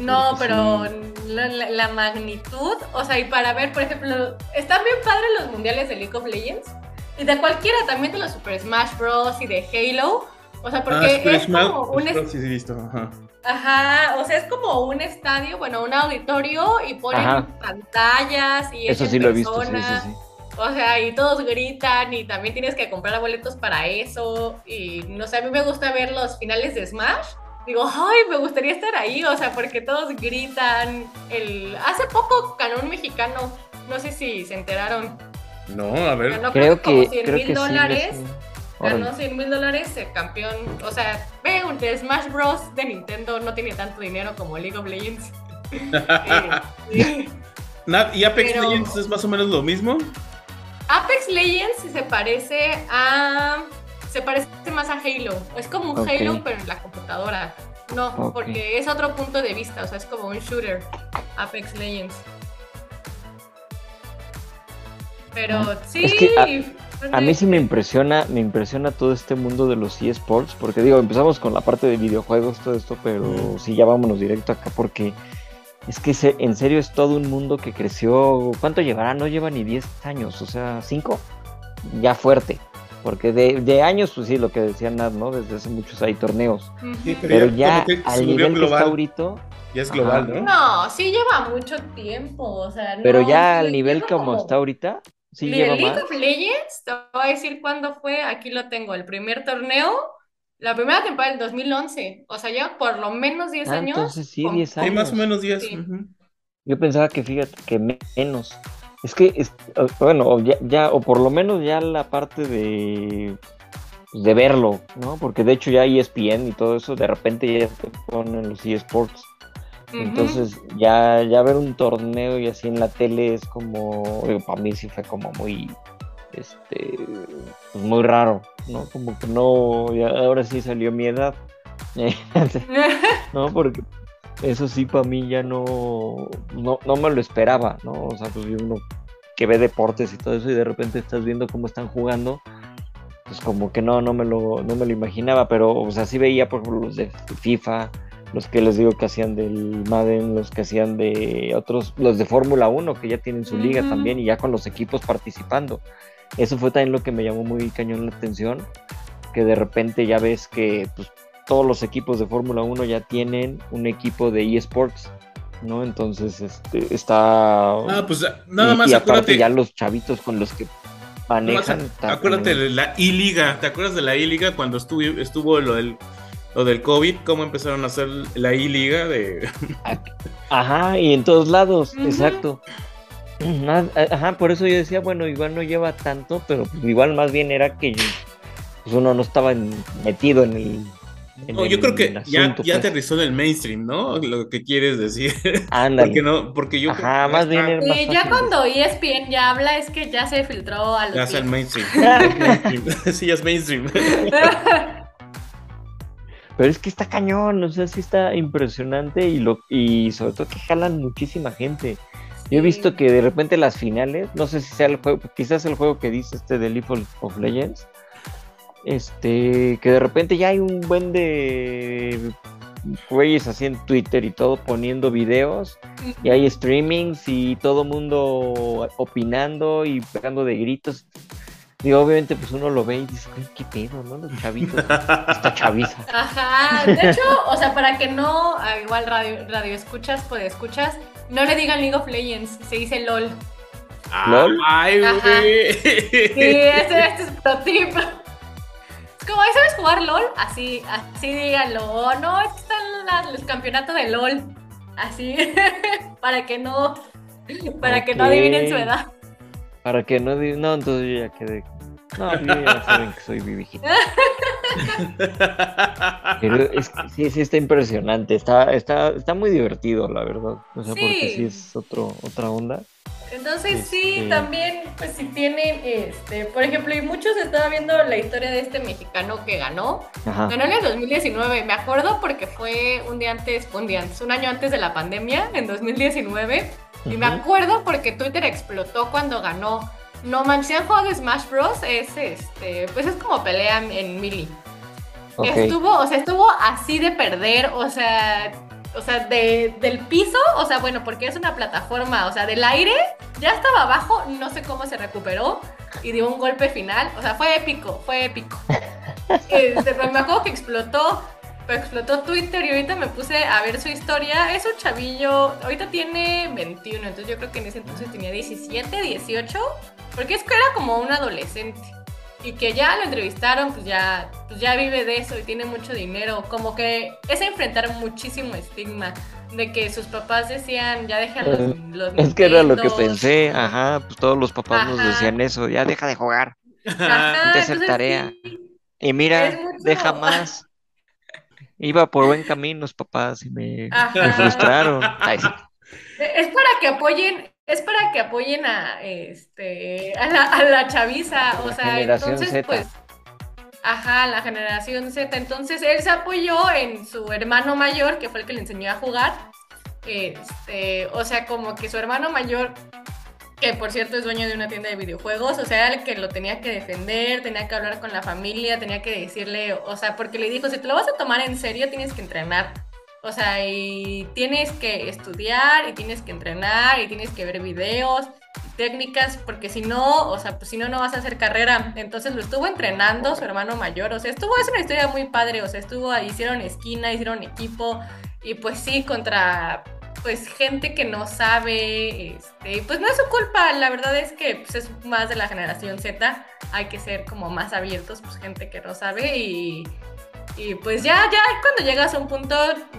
no, pero la, magnitud, o sea, y para ver, por ejemplo, están bien padres los mundiales de League of Legends. Y de cualquiera, también de los Super Smash Bros. y de Halo. O sea, porque ah, es como un... sí, sí, visto. Ajá. Ajá, o sea, es como un estadio, bueno, un auditorio y ponen pantallas y eso sí lo he visto, sí, sí, sí. O sea, y todos gritan y también tienes que comprar boletos para eso y no sé, a mí me gusta ver los finales de Smash. Digo, ay, me gustaría estar ahí, o sea, porque todos gritan. El hace poco ganó un mexicano, no sé si se enteraron. No, a ver. creo, que, creo que dólares ganó 100 mil dólares, el campeón, o sea, ve, un de Smash Bros. de Nintendo no tiene tanto dinero como League of Legends. (laughs) (laughs) Eh, ¿Y Apex Legends es más o menos lo mismo? Apex Legends se parece a... Se parece más a Halo. Es como un Halo, pero en la computadora. No, porque es otro punto de vista, o sea, es como un shooter. Apex Legends. Pero ah, sí. A mí sí me impresiona, me impresiona todo este mundo de los eSports, porque digo, empezamos con la parte de videojuegos, todo esto, pero sí, ya vámonos directo acá, porque es que en serio es todo un mundo que creció, ¿cuánto llevará? No lleva ni 10 años, o sea, 5, ya fuerte. Porque de, años, pues sí, lo que decían Nat, ¿no? Desde hace muchos hay torneos. pero, ya, al nivel que está ahorita... Ya es global, ¿no? No, sí lleva mucho tiempo, o sea, no, Pero ya al nivel como está ahorita, Sí, League of Legends, te voy a decir cuándo fue, aquí lo tengo, el primer torneo, la primera temporada del 2011, o sea, ya por lo menos 10 ah, años. Entonces sí, 10 años. Sí, más o menos 10. Yo pensaba que, fíjate, que menos. Es que, bueno, ya, ya, o por lo menos ya la parte de, de verlo, ¿no? Porque de hecho ya ESPN y todo eso, de repente ya te ponen los eSports. Entonces, ya, ya ver un torneo y así en la tele es como, para mí sí fue como muy, este, pues muy raro, ¿no? Como que no, ahora sí salió mi edad, (laughs) (laughs) ¿no? Porque eso sí para mí ya no, no, no me lo esperaba, ¿no? O sea, pues uno que ve deportes y todo eso y de repente estás viendo cómo están jugando, pues como que no, no me lo, no me lo imaginaba, pero, o sea, sí veía por ejemplo los de FIFA, los que les digo que hacían del Madden, los que hacían de otros, los de Fórmula 1 que ya tienen su liga también y ya con los equipos participando. Eso fue también lo que me llamó muy cañón la atención, que de repente ya ves que pues, todos los equipos de Fórmula 1 ya tienen un equipo de eSports, ¿no? Entonces este, está... Ah, pues nada más y aparte ya los chavitos con los que manejan... acuérdate de la I-Liga, ¿te acuerdas de la I-Liga cuando estuvo, estuvo lo del lo del COVID, cómo empezaron a hacer la I-Liga de... (laughs) Ajá, y en todos lados, exacto. (clears throat) Ajá, por eso yo decía, bueno, igual no lleva tanto, pero pues igual más bien era que pues uno no estaba metido en el... no, yo creo que ya, ya pues. aterrizó en el mainstream, ¿no? Lo que quieres decir. (laughs) Ándale. porque, no, porque yo Ajá, más bien sí, ya cuando ESPN ya habla es que ya se filtró a los... Ya es el mainstream. (laughs) (laughs) sí, ya es mainstream. Pero es que está cañón, o sea, sí está impresionante y, lo, y sobre todo que jalan muchísima gente. Yo he visto que de repente las finales, no sé si sea el juego, quizás el juego que dice este de League of Legends, este, que de repente ya hay un buen de güeyes así en Twitter y todo poniendo videos y hay streamings y todo mundo opinando y pegando de gritos. Digo, obviamente, pues uno lo ve y dice, "Ay, qué pedo, ¿no? Los chavitos, esta chaviza. (laughs) Ajá, de hecho, o sea, para que no, ah, igual radio, radio escuchas, pues escuchas, no le digan League of Legends, se dice LOL. ¿Lol? Ay, güey. Sí, este, este es pro tip. Como, ¿ahí sabes jugar LOL? Así, así díganlo. No, es que están las- los campeonatos de LOL. Así, (laughs) para que no, para que no adivinen su edad. Para que no digan, no, entonces yo ya quedé. No, yo ya (laughs) saben que soy viejito. Pero es sí, sí está impresionante. Está, está, está muy divertido, la verdad. O sea, porque sí es otro, otra onda. Entonces sí, Este- también, pues si tienen, este, por ejemplo, y muchos estaba viendo la historia de este mexicano que ganó. Ajá. Ganó en el 2019, me acuerdo porque fue un día antes, un día antes, un año antes de la pandemia, en 2019. Y me acuerdo porque Twitter explotó cuando ganó. No manches, han jugado de Smash Bros. Es este, pues es como pelea en Melee. Ok. Estuvo, o sea, estuvo así de perder, o sea, o sea, de, del piso, o sea, bueno, porque es una plataforma, o sea, del aire, ya estaba abajo, no sé cómo se recuperó y dio un golpe final, o sea, fue épico, fue épico. (laughs) Este, pero me acuerdo que explotó, pero explotó Twitter y ahorita me puse a ver su historia, es un chavillo, ahorita tiene 21, entonces yo creo que en ese entonces tenía 17, 18, porque es que era como un adolescente y que ya lo entrevistaron, pues ya, pues ya vive de eso y tiene mucho dinero. Como que es enfrentar muchísimo estigma de que sus papás decían, ya dejan los, Eh, los Es que era lo que Nintendos". pensé, ajá, pues todos los papás nos decían eso, ya deja de jugar, Ajá, a hacer entonces tarea. sí. y mira, deja más. Iba por buen camino los papás y me, frustraron. Ay, sí. Es para que apoyen, es para que apoyen a este a la, a la chaviza, o La sea, generación entonces Z. pues ajá, la generación Z, entonces él se apoyó en su hermano mayor, que fue el que le enseñó a jugar. Este, o sea, como que su hermano mayor que por cierto es dueño de una tienda de videojuegos, o sea, era el que lo tenía que defender, tenía que hablar con la familia, tenía que decirle, o sea, porque le dijo, si te lo vas a tomar en serio, tienes que entrenar. O sea, y tienes que estudiar y tienes que entrenar y tienes que ver videos, técnicas, porque si no, o sea, pues si no, no vas a hacer carrera. Entonces lo estuvo entrenando su hermano mayor, o sea, estuvo, es una historia muy padre, o sea, estuvo, hicieron esquina, hicieron equipo, y pues sí, contra pues gente que no sabe, este, pues no es su culpa, la verdad es que pues, es más de la generación Z, hay que ser como más abiertos, pues gente que no sabe y, y pues ya, ya cuando llegas a un punto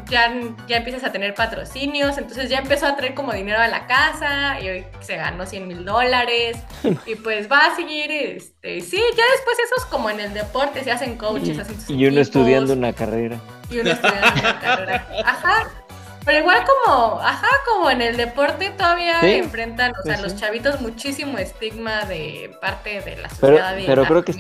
ya, ya empiezas a tener patrocinios, entonces ya empezó a traer como dinero a la casa y hoy se ganó 100 mil dólares (laughs) y pues va a seguir, este, sí, ya después eso es como en el deporte, se hacen coaches, hacen sus Y uno equipos estudiando una carrera. y uno estudiando una carrera. (laughs) Ajá. Pero igual como, ajá, como en el deporte todavía Sí, enfrentan, o sea, sí, los chavitos muchísimo estigma de parte de la Pero, sociedad. pero la creo que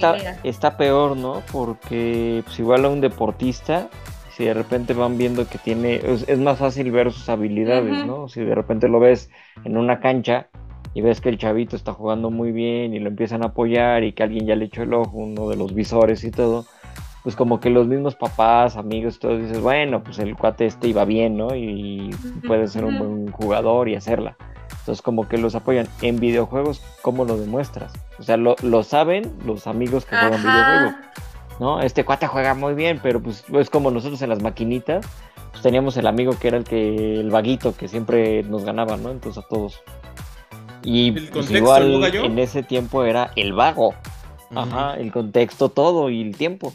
está, peor, ¿no? Porque pues, igual a un deportista, si de repente van viendo que tiene, es, es más fácil ver sus habilidades. ¿no? Si de repente lo ves en una cancha y ves que el chavito está jugando muy bien y lo empiezan a apoyar y que alguien ya le echó el ojo, uno de los visores y todo, pues como que los mismos papás, amigos, todos dices, bueno, pues el cuate este iba bien, ¿no? Y puede ser un buen jugador y hacerla. Entonces como que los apoyan. En videojuegos, ¿cómo lo demuestras? O sea, lo, lo saben los amigos que juegan videojuegos. ¿no? Este cuate juega muy bien, pero pues es como nosotros en las maquinitas, pues teníamos el amigo que era el que, el vaguito, que siempre nos ganaba, ¿no? Entonces a todos. Y El pues, contexto, igual en ese tiempo era el vago. Ajá, el contexto, todo y el tiempo.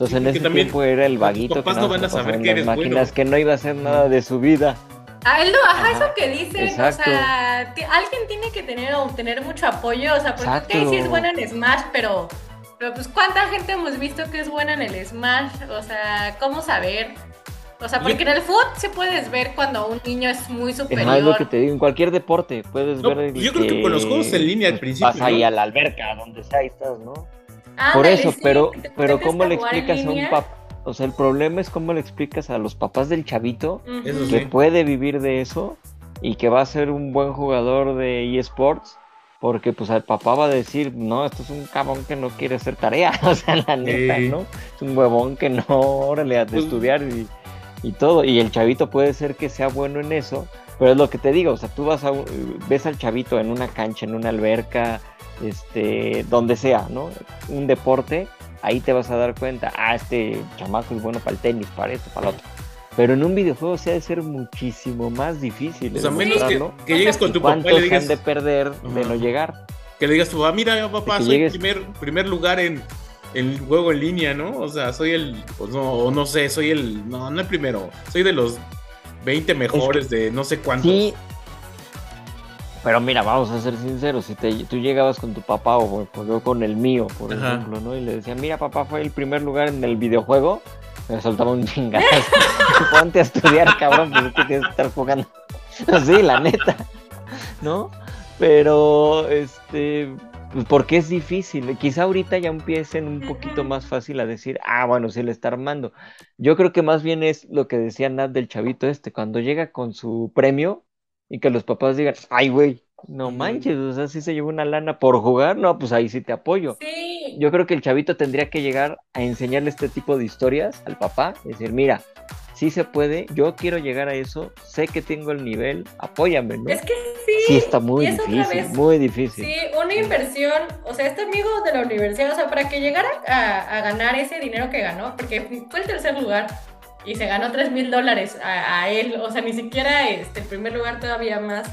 Entonces Sí, en ese tiempo era el vaguito que papás nada no van a se saber que eres máquinas, bueno. que no iba a hacer nada de su vida. Ah, él no, ajá, Ajá. eso que dicen, Exacto. o sea, alguien tiene que tener, o tener mucho apoyo, o sea, porque sí es buena en Smash, pero, pero pues cuánta gente hemos visto que es buena en el Smash, o sea, ¿cómo saber? O sea, porque en el foot sí puedes ver cuando un niño es muy superior. Es lo que te digo, en cualquier deporte puedes No, ver yo creo que con los juegos en línea al pues, principio, Vas ahí a la alberca, donde sea, ahí estás, ¿no? Por eso, sí, pero, pero ¿cómo a le explicas a un papá? O sea, el problema es cómo le explicas a los papás del chavito Ujú. Eso que sí. puede vivir de eso y que va a ser un buen jugador de eSports, porque pues el papá va a decir, no, esto es un cabrón que no quiere hacer tarea, (laughs) o sea, la neta, Sí. ¿no? Es un huevón que no, órale, a de Pues- estudiar y, y todo, y el chavito puede ser que sea bueno en eso, pero es lo que te digo, o sea, tú vas a, ves al chavito en una cancha, en una alberca, este, donde sea, ¿no? Un deporte, ahí te vas a dar cuenta, ah, este chamaco es bueno para el tenis, para esto, para lo otro. Pero en un videojuego se ha de ser muchísimo más difícil. O sea, menos que, que llegues con tu papá y le ¿Cuántos digas, de perder de Ajá. no llegar? que le digas tu papá, mira papá, soy llegues- primer, primer lugar en el juego en línea, ¿no? O sea, soy el, o no, o no sé, soy el, no, no el primero, soy de los 20 mejores de no sé cuántos. Sí. Pero mira, vamos a ser sinceros, si te, tú llegabas con tu papá o con- yo con el mío, por Ajá. ejemplo, ¿no? Y le decía, mira, papá fue el primer lugar en el videojuego, me soltaba un chingazo. (laughs) Ponte a estudiar, cabrón, pues tienes que estar jugando. (laughs) sí, la neta, ¿no? Pero, este, pues porque es difícil. Quizá ahorita ya empiecen un poquito más fácil a decir, ah, bueno, sí le está armando. Yo creo que más bien es lo que decía Nat del chavito este, cuando llega con su premio y que los papás digan, ay, güey, no manches, o sea, si se llevó una lana por jugar, no, pues ahí sí te apoyo. Sí. Yo creo que el chavito tendría que llegar a enseñarle este tipo de historias al papá, decir, mira, sí se puede, yo quiero llegar a eso, sé que tengo el nivel, apóyame, ¿no? Es que sí. Sí, está muy y es otra difícil, vez- muy difícil. Sí, una inversión, o sea, este amigo de la universidad, o sea, para que llegara a, a ganar ese dinero que ganó, porque fue el tercer lugar y se ganó 3 mil dólares a, él, o sea, ni siquiera este, el primer lugar todavía más.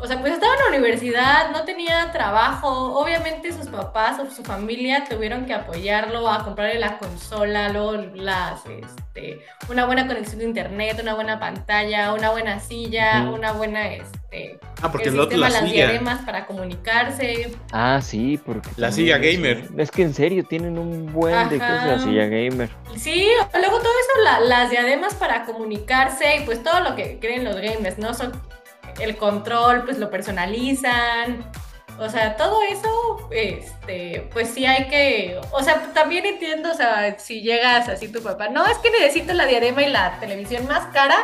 O sea, pues estaba en la universidad, no tenía trabajo, obviamente sus papás o su familia tuvieron que apoyarlo a comprarle la consola, luego las, este, una buena conexión de internet, una buena pantalla, una buena silla, Ujú. una buena, este, Ah, porque el el sistema, la las silla. diademas para comunicarse. Ah, sí, porque... La silla gamer. Es que en serio, tienen un buen de cosas la Ajá. silla gamer. Sí, luego todo eso, la- las diademas para comunicarse y pues todo lo que creen los gamers, ¿no? Son el control, pues lo personalizan. O sea, todo eso, este, pues sí hay que, o sea, también entiendo, o sea, si llegas así tu papá, no, es que necesito la diadema y la televisión más cara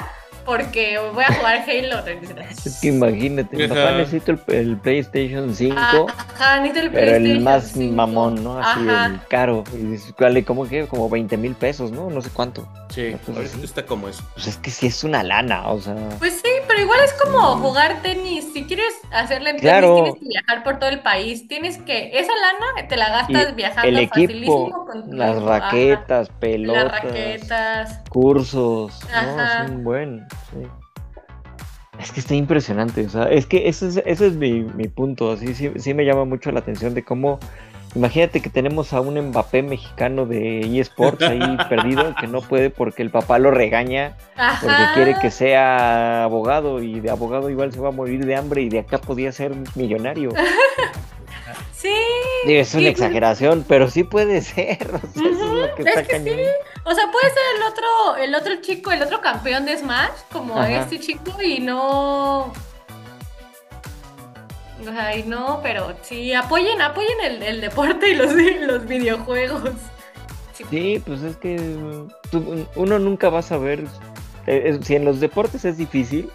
porque voy a jugar Halo. Es que imagínate, Ajá. papá necesito el, el PlayStation 5, Ajá, necesito el pero el PlayStation más 5. mamón, ¿no? Así, Ajá. el caro. Y vale, ¿cómo que? Como 20 mil pesos, ¿no? No sé cuánto. Sí, Pues sí. está como eso. Pues es que sí es una lana, o sea... Pues sí, pero igual es como jugar tenis. Si quieres hacerle en tenis, Claro. tienes que viajar por todo el país. Tienes que. Esa lana te la gastas Y viajando el equipo, facilísimo con las Ajá, raquetas, pelotas, Las raquetas. cursos, ¿no? Ajá. Es un buen, sí. Es que está impresionante, o sea, es que ese es, ese es mi, mi punto, así sí, sí me llama mucho la atención de cómo, imagínate que tenemos a un Mbappé mexicano de eSports ahí (laughs) perdido, que no puede porque el papá lo regaña, porque quiere que sea abogado y de abogado igual se va a morir de hambre y de acá podía ser millonario. (laughs) Sí. Digo, es una Sí. exageración, pero sí puede ser, (laughs) o sea, es que es sí. O sea, puede ser el otro, el otro chico, el otro campeón de Smash, como Ajá. este chico, y no. O sea, y no, pero sí, apoyen, apoyen el, el deporte y los, (laughs) los videojuegos. Sí. Sí, pues es que tú- uno nunca va a saber. eh, si en los deportes es difícil,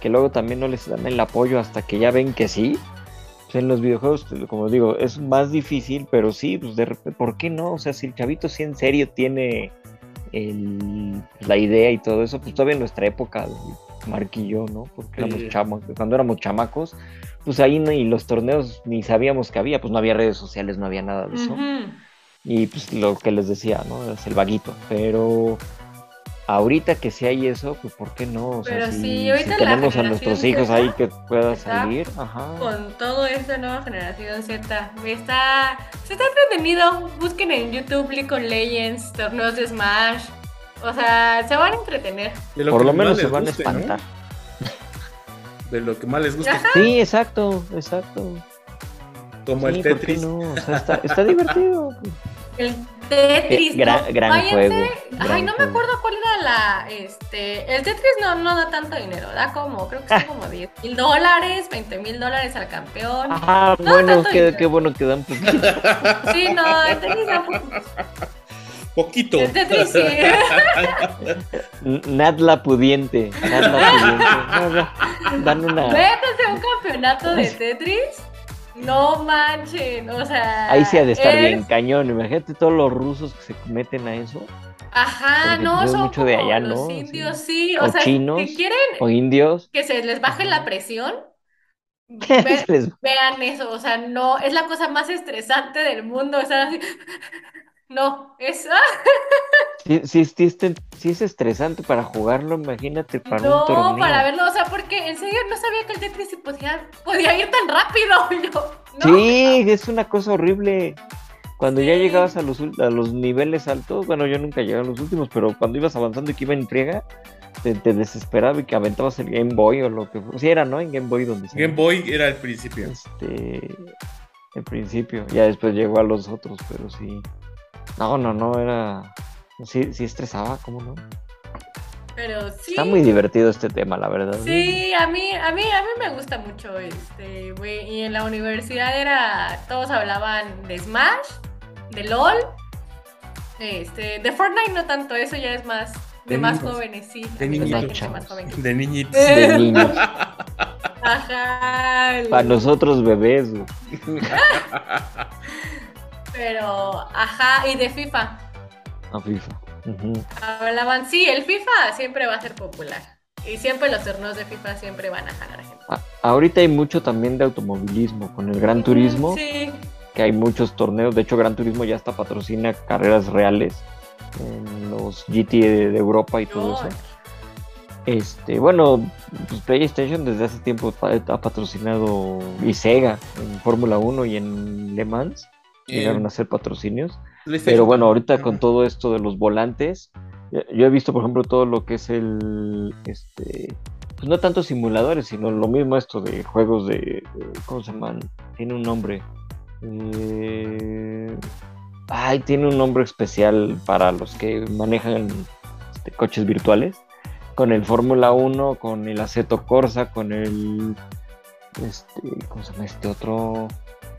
que luego también no les dan el apoyo hasta que ya ven que sí. Pues en los videojuegos, como digo, es más difícil, pero sí, pues de repente, ¿por qué no? O sea, si el chavito sí en serio tiene el- la idea y todo eso, pues todavía en nuestra época, yo, ¿no? Porque éramos Sí. chamos, cuando éramos chamacos, pues ahí ni los torneos ni sabíamos que había, pues no había redes sociales, no había nada de eso. Y pues lo que les decía, ¿no? Es el vaguito. Pero ahorita que sí hay eso, pues ¿por qué no? O sea, Pero si, sí, si ahorita la tenemos a nuestros hijos Z ahí que pueda está salir, ajá. Con todo esta nueva generación Z. Está, se está entretenido. Busquen en YouTube League of Legends, torneos de Smash. O sea, se van a entretener. Por lo menos se van a espantar. De lo que más les gusta. Ajá. Sí, exacto, exacto. Como Sí, el ¿por qué Tetris. no? O sea, está, está divertido. El Tetris, Eh, gran- ¿no? gran Váyanse- juego, Ay, no me acuerdo cuál era la, este, el Tetris no, no da tanto dinero, da como, creo que son como (laughs) 10 mil dólares, 20 mil dólares al campeón. Ah, No, bueno, qué, bueno que dan poquito. (laughs) Sí, no, el Tetris da poquito. Poquito. El Tetris sí. Nat la pudiente. Nat la pudiente. (laughs) Dan una. Métanse a un campeonato de Tetris. No manchen, o sea. Ahí sí ha de estar es- bien cañón. Imagínate todos los rusos que se meten a eso. Ajá, Porque no, pues es son mucho de allá, los ¿no? indios, Sí. O O, sea, chinos. si quieren O indios. que se les baje la presión, (laughs) ve- Les- vean eso, o sea, no, es la cosa más estresante del mundo, estar (laughs) así, no, es, Sí, sí, sí, este- sí es estresante para jugarlo, imagínate para un no, torneo. para verlo, o sea, porque en serio no sabía que el Tetris podía, podía ir tan rápido, (laughs) yo, no, Sí, es una cosa horrible. Cuando ya llegabas a los, a los niveles altos, bueno, yo nunca llegué a los últimos, pero cuando ibas avanzando y que iba en friega, te, te desesperaba y que aventabas el Game Boy o lo que fuera. Sí, era, ¿no? En Game Boy donde se Game Boy era el principio. Este, el principio, ya después llegó a los otros, pero sí. No, no, no, era. Sí, sí estresaba, ¿cómo no? pero sí. Está muy divertido este tema, la verdad. Sí, a mí, a mí, a mí me gusta mucho este, güey, y en la universidad era, todos hablaban de Smash, de LOL, este, de Fortnite no tanto, eso ya es más, de, De más niños. jóvenes, sí, De más que- De niñitos. (laughs) De niños. Ajá, Para nosotros bebés, güey. (laughs) pero, ajá, y de FIFA, A FIFA. Ujú. hablaban, sí, el FIFA siempre va a ser popular, y siempre los torneos de FIFA siempre van a jalar gente. A- ahorita hay mucho también de automovilismo, con el Gran Turismo, Sí, que hay muchos torneos. De hecho, Gran Turismo ya hasta patrocina carreras reales en los GT de, de Europa y todo eso. Este, bueno, pues PlayStation desde hace tiempo ha patrocinado y Sega en Fórmula 1 y en Le Mans llegaron a hacer patrocinios. Pero bueno, ahorita con todo esto de los volantes, yo he visto, por ejemplo, todo lo que es el, este, pues no tanto simuladores, sino lo mismo esto de juegos de, de- ¿cómo se llaman? Tiene un nombre. Eh, ay, tiene un nombre especial para los que manejan este, coches virtuales. Con el Fórmula 1, con el Aceto Corsa, con el, este, ¿cómo se llama este otro?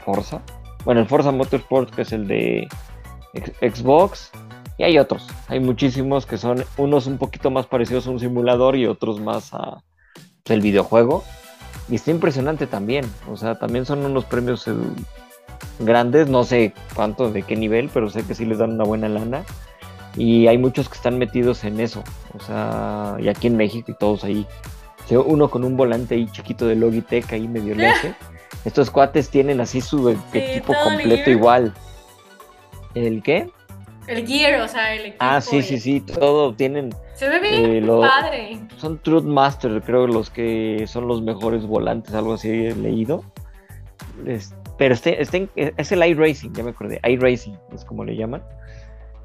Forza. Bueno, el Forza Motorsport, que es el de Xbox, y hay otros. Hay muchísimos que son unos un poquito más parecidos a un simulador y otros más a pues, el videojuego. Y está impresionante también. O sea, también son unos premios eh, grandes. No sé cuánto, de qué nivel, pero sé que sí les dan una buena lana. Y hay muchos que están metidos en eso. O sea, y aquí en México y todos ahí. O sea, uno con un volante ahí chiquito de Logitech ahí medio le hace. (laughs) Estos cuates tienen así su equipo completo igual. ¿El qué? el gear, o sea, el equipo. Ah, sí, y- sí, sí, todo tienen, Se ve bien Eh, lo- padre. son Truth Master, creo los que son los mejores volantes, algo así he leído. Es- pero este, este es el iRacing, ya me acordé, iRacing es como le llaman.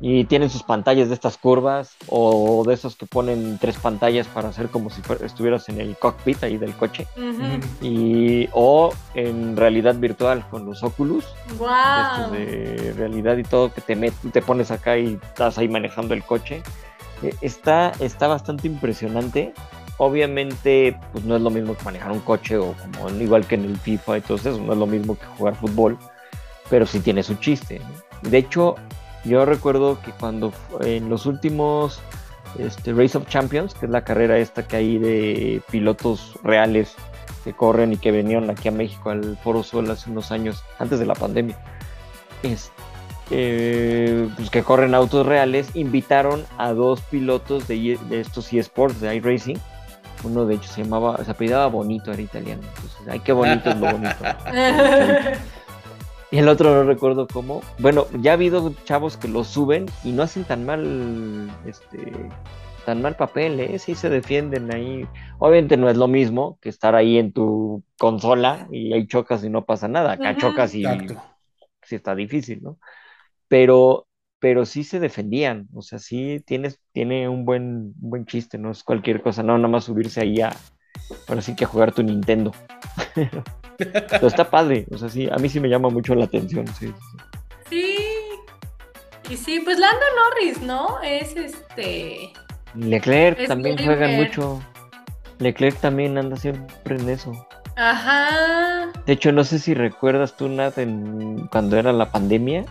Y tienen sus pantallas de estas curvas o de esos que ponen tres pantallas para hacer como si estuvieras en el cockpit ahí del coche. Y, o en realidad virtual con los Oculus, de Wow. estos de realidad y todo, que te, met- te pones acá y estás ahí manejando el coche. Eh, Está, está bastante impresionante. Obviamente, pues no es lo mismo que manejar un coche o como igual que en el FIFA eso, no es lo mismo que jugar fútbol, pero sí tiene su chiste. ¿no? De hecho, yo recuerdo que cuando en los últimos este, Race of Champions, que es la carrera esta que hay de pilotos reales que corren y que vinieron aquí a México al Foro Sol hace unos años, antes de la pandemia, es- eh, pues que corren autos reales, invitaron a dos pilotos de, i- de estos eSports, de iRacing. Uno de hecho se llamaba, se apellidaba Bonito, era italiano. Entonces, ay, qué bonito es lo bonito. (laughs) Y el otro no recuerdo cómo. Bueno, ya ha habido chavos que lo suben y no hacen tan mal, este, tan mal papel, ¿eh? Sí se defienden ahí. Obviamente no es lo mismo que estar ahí en tu consola y ahí chocas y no pasa nada. Acá chocas y Exacto. sí está difícil, ¿no? Pero, pero sí se defendían, o sea, sí tienes, tiene un buen, un buen chiste, no es cualquier cosa, no, nada más subirse ahí a, ahora sí que a jugar tu Nintendo. (laughs) Pero está padre, o sea, sí, a mí sí me llama mucho la atención, sí. Y sí, pues Lando Norris, ¿no? Es este. Leclerc Es también muy juegan mucho. Leclerc también anda siempre en eso. Ajá. De hecho, no sé si recuerdas tú, Nat, en- cuando era la pandemia,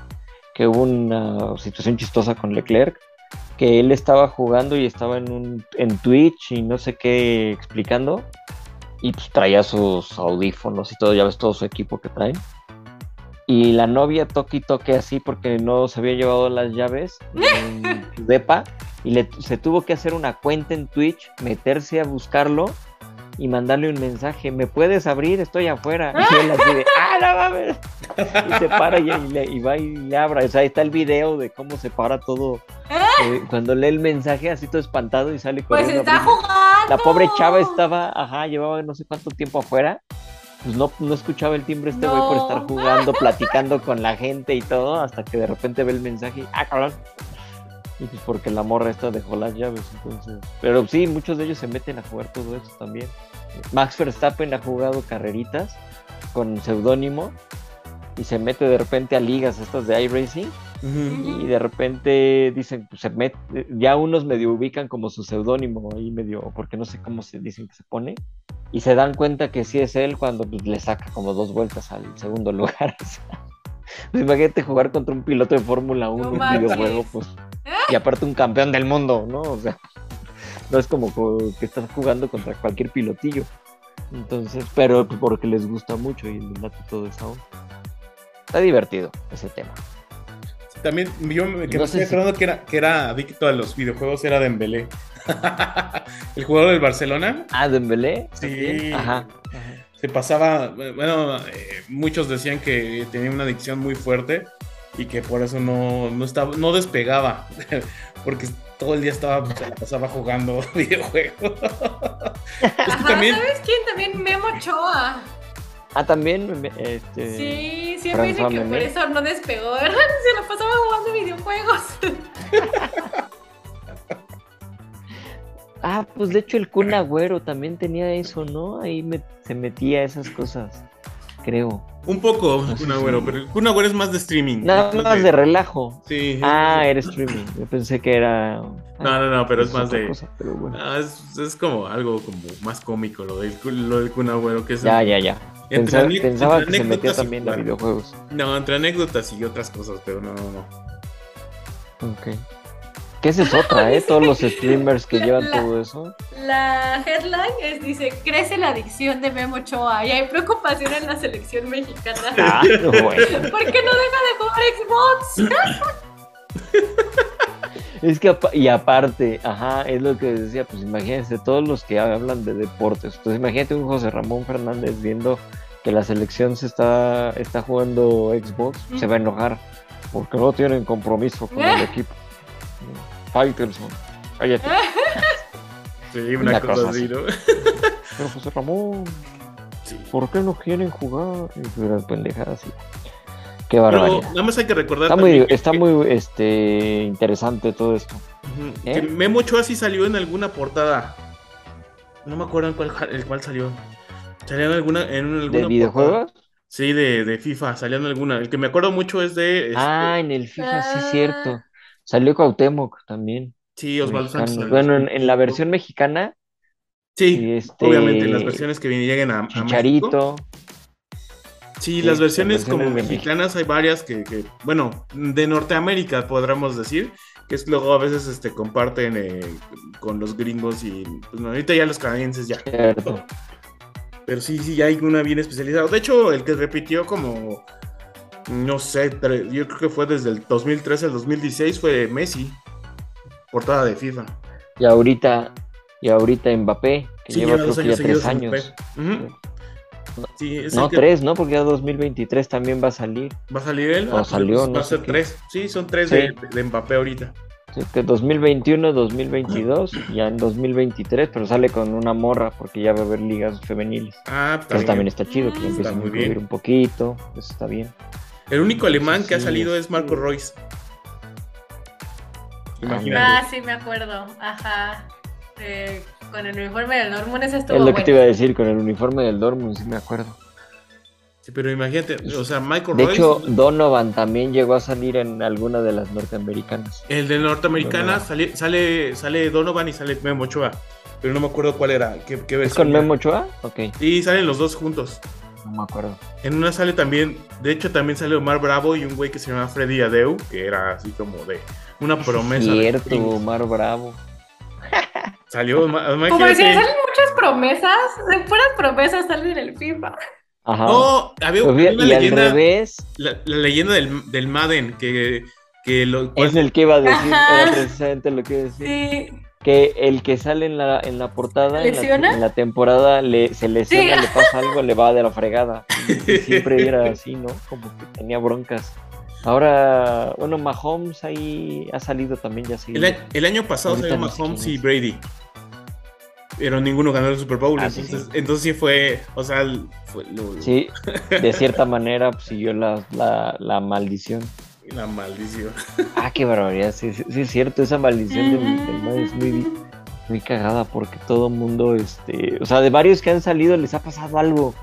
que hubo una situación chistosa con Leclerc, que él estaba jugando y estaba en, un, en Twitch y no sé qué explicando, y pues traía sus audífonos y todo, ya ves todo su equipo que traen. Y la novia toque y toque así porque no se había llevado las llaves (laughs) en su depa y le, se tuvo que hacer una cuenta en Twitch, meterse a buscarlo y mandarle un mensaje, ¿me puedes abrir? Estoy afuera. (laughs) Y él así de, ¡ah, no mames! Y se para y, y le- y va y le abra. O sea, ahí está el video de cómo se para todo. (laughs) eh, cuando lee el mensaje así todo espantado y sale Pues corriendo. a está jugando. La pobre chava estaba, ajá, llevaba no sé cuánto tiempo afuera. Pues no, no escuchaba el timbre este güey por estar jugando, (laughs) platicando con la gente y todo, hasta que de repente ve el mensaje y, ah, cabrón. Y pues porque la morra esta dejó las llaves, entonces. Pero sí, muchos de ellos se meten a jugar todo eso también. Max Verstappen ha jugado carreritas con seudónimo y se mete de repente a ligas estas de iRacing Y de repente dicen, pues se met- ya unos medio ubican como su seudónimo ahí medio, porque no sé cómo se dicen que se pone, y se dan cuenta que sí es él cuando pues, le saca como dos vueltas al segundo (laughs) lugar. o sea. Pues imagínate jugar contra un piloto de Fórmula 1 No en un videojuego, pues, y aparte un campeón del mundo, ¿no? O sea, (laughs) no es como co- que estás jugando contra cualquier pilotillo. Entonces, pero porque les gusta mucho y les late todo eso. Está divertido ese tema. También yo me, que No sé si- que era, que era adicto a los videojuegos era Dembélé. (laughs) el jugador del Barcelona. Ah, Dembélé. Sí. Ajá. Se pasaba, bueno, eh, muchos decían que tenía una adicción muy fuerte y que por eso no, no estaba, no despegaba, (laughs) porque todo el día estaba, se la pasaba jugando (laughs) videojuegos. Es que Ajá, también, ¿sabes quién? También Memo Ochoa. Ah, también. me- Este, Sí, siempre François que por eso no despegó, ¿verdad? (laughs) Se la pasaba jugando videojuegos. (laughs) Ah, pues de hecho el Kun Agüero también tenía eso, ¿no? Ahí me- se metía esas cosas, creo. un poco, No sé Kun Agüero, si- pero el Kun Agüero es más de streaming. Nada más de relajo. Sí. Ah, era streaming. Yo pensé que era. No, no, no, pero es más de... cosa, pero bueno. Ah, es, es como algo como más cómico lo del, lo del Kun Agüero, que es... Ya, ya, ya. Entre Pensaba, ane- pensaba entre que se metía también a jugar. videojuegos. No, entre anécdotas y otras cosas, pero no, no, no. Ok. Que esa es otra, ¿eh? (laughs) Todos los streamers que La- llevan la- todo eso. La headline es, dice, crece la adicción de Memo Ochoa y hay preocupación en la selección mexicana. Ah, bueno. (laughs) ¿Por qué no deja de jugar Xbox? (laughs) Es que, apa- y aparte, ajá, es lo que decía, pues imagínense, todos los que hablan de deportes. Entonces, imagínate un José Ramón Fernández viendo que la selección se está, está jugando Xbox, se va a enojar, porque no tienen compromiso con el (laughs) equipo. Faitelson, cállate. (laughs) Sí, una, Una cosa cosa así. ¿no? Pero José Ramón, Sí. ¿por qué no quieren jugar? Y pendejadas así. Qué Pero barbaridad. nada más hay que recordar Está muy, que- está muy este, interesante todo esto. ¿Eh? que Memo Ochoa sí salió en alguna portada. No me acuerdo en cuál, el cuál salió. Salió en alguna, en alguna ¿De portada. videojuegos? Sí, de, de FIFA, salió en alguna. El que me acuerdo mucho es de este, Ah, en el FIFA, sí, Ah. cierto. Salió Cuauhtémoc también. sí, Osvaldo Sánchez. Bueno, en, en la versión mexicana, Sí, este, obviamente, las versiones que vienen- lleguen a, a México. Sí, Sí, las versiones como mexicanas hay varias que, que, bueno, de Norteamérica podríamos decir, que es luego a veces este, comparten eh, con los gringos y pues, no, ahorita ya los canadienses ya. Cierto. Pero sí, sí, ya hay una bien especializada. De hecho, el que repitió como, no sé, yo creo que fue desde el 2013 al 2016 fue Messi, portada de FIFA. Y ahorita, y ahorita Mbappé, que Sí, lleva creo que ya años tres años. Sí, es No, que tres, ¿no? Porque ya 2023 también va a salir. va a salir él. O Ah, pues, salió, pues, no va a ser qué. tres. Sí, son tres Sí. de, de Mbappé ahorita. Sí, que 2021, 2022, ya en 2023, pero sale con una morra porque ya va a haber ligas femeniles. Ah, Eso también. está chido, que ya Está empiezan a incluir bien. un poquito. Eso está bien. El único alemán que ha salido es Marco. Royce. Imagínate. Ah, sí, me acuerdo. Ajá. Eh, con el uniforme del Dortmund, ese estuvo es lo que te iba a decir con el uniforme del Dortmund, sí me acuerdo. Sí, pero imagínate, o sea, Michael De Royce, hecho, Donovan también llegó a salir en alguna de las norteamericanas. el de norteamericana Donovan. sale, sale, sale Donovan y sale Memo Ochoa. Pero no me acuerdo cuál era. ¿Qué, qué ¿Es versión con era. Memo Ochoa? Ok, Sí, salen los dos juntos. no me acuerdo. En una sale también, de hecho también sale Omar Bravo y un güey que se llama Freddy Adeu, que era así como de una promesa. de Cierto, gringos. Omar Bravo. Salió, Como decía, imagínate. salen muchas promesas, de puras promesas salen en el FIFA. Ajá. No, había Pues una y al leyenda, revés, la, la leyenda del, del Madden, que, que lo, es el que iba a decir, Ajá. era precisamente lo que iba a decir. Sí. que el que sale en la, en la portada, en la, ¿Lesiona? en la temporada, le, se lesiona, Sí. le pasa algo, le va de la fregada. Y (laughs) siempre era así, ¿no? Como que tenía broncas. Ahora, bueno, Mahomes ahí ha salido también ya sí. El, el año pasado salió Mahomes y. Brady. Pero ninguno ganó el Super Bowl. Ah, entonces, sí. entonces sí fue. O sea, el- fue lo- Sí, de cierta manera pues, siguió la, la, la maldición. la maldición. Ah, qué barbaridad, sí, sí, es cierto, esa maldición del, del Madden es muy, muy cagada porque todo el mundo, este, o sea, de varios que han salido les ha pasado algo.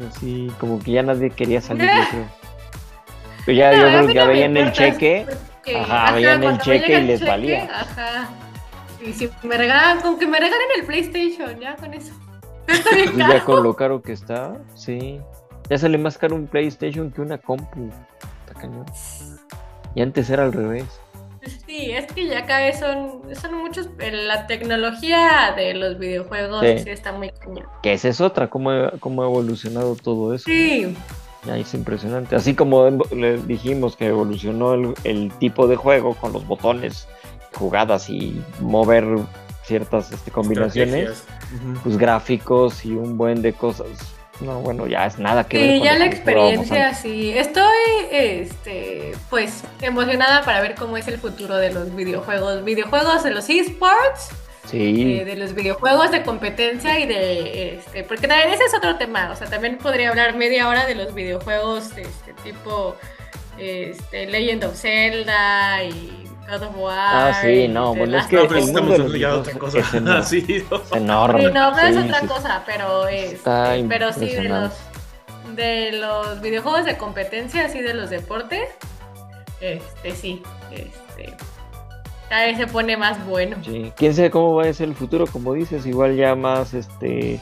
Es así, como que ya nadie quería salir, yo creo. Pero ya, No, yo a creo que ya veían el cheque, porque, Ajá, veían el cheque y les valía. Ajá. Y si me regalan, con que me regalen el PlayStation, ya con eso. (laughs) Está bien pues ya con lo caro que está, sí. Ya sale más caro un PlayStation que una compu. Está cañón. Y antes era al revés. Sí, es que ya cada vez son, son muchos. La tecnología de los videojuegos Sí. sí, está muy cañón. Que esa es otra, cómo, ha- cómo ha evolucionado todo eso. Sí, Ya es impresionante. Así como le dijimos que evolucionó el, el tipo de juego con los botones, jugadas y mover ciertas este, combinaciones, pues gráficos y un buen de cosas. No, bueno, ya es nada que ver. sí, con ya la experiencia, sí. Estoy, este, pues, emocionada para ver cómo es el futuro de los videojuegos. Videojuegos de los esports. Sí, eh, de los videojuegos de competencia y de este porque también ese es otro tema o sea también podría hablar media hora de los videojuegos de este tipo este Legend of Zelda y God of War Ah, sí, no, The bueno, es que No, pero el estamos mundo de los hablando ya de otra videojuegos cosa. es (laughs) enorme. Sí, ¿no? es enorme. Sí, no, pero es Sí, otra sí, cosa, pero este, Está pero sí de los de los videojuegos de competencia, así de los deportes, este sí, este cada vez se pone más bueno. Sí, quién sabe cómo va a ser el futuro, como dices, igual ya más este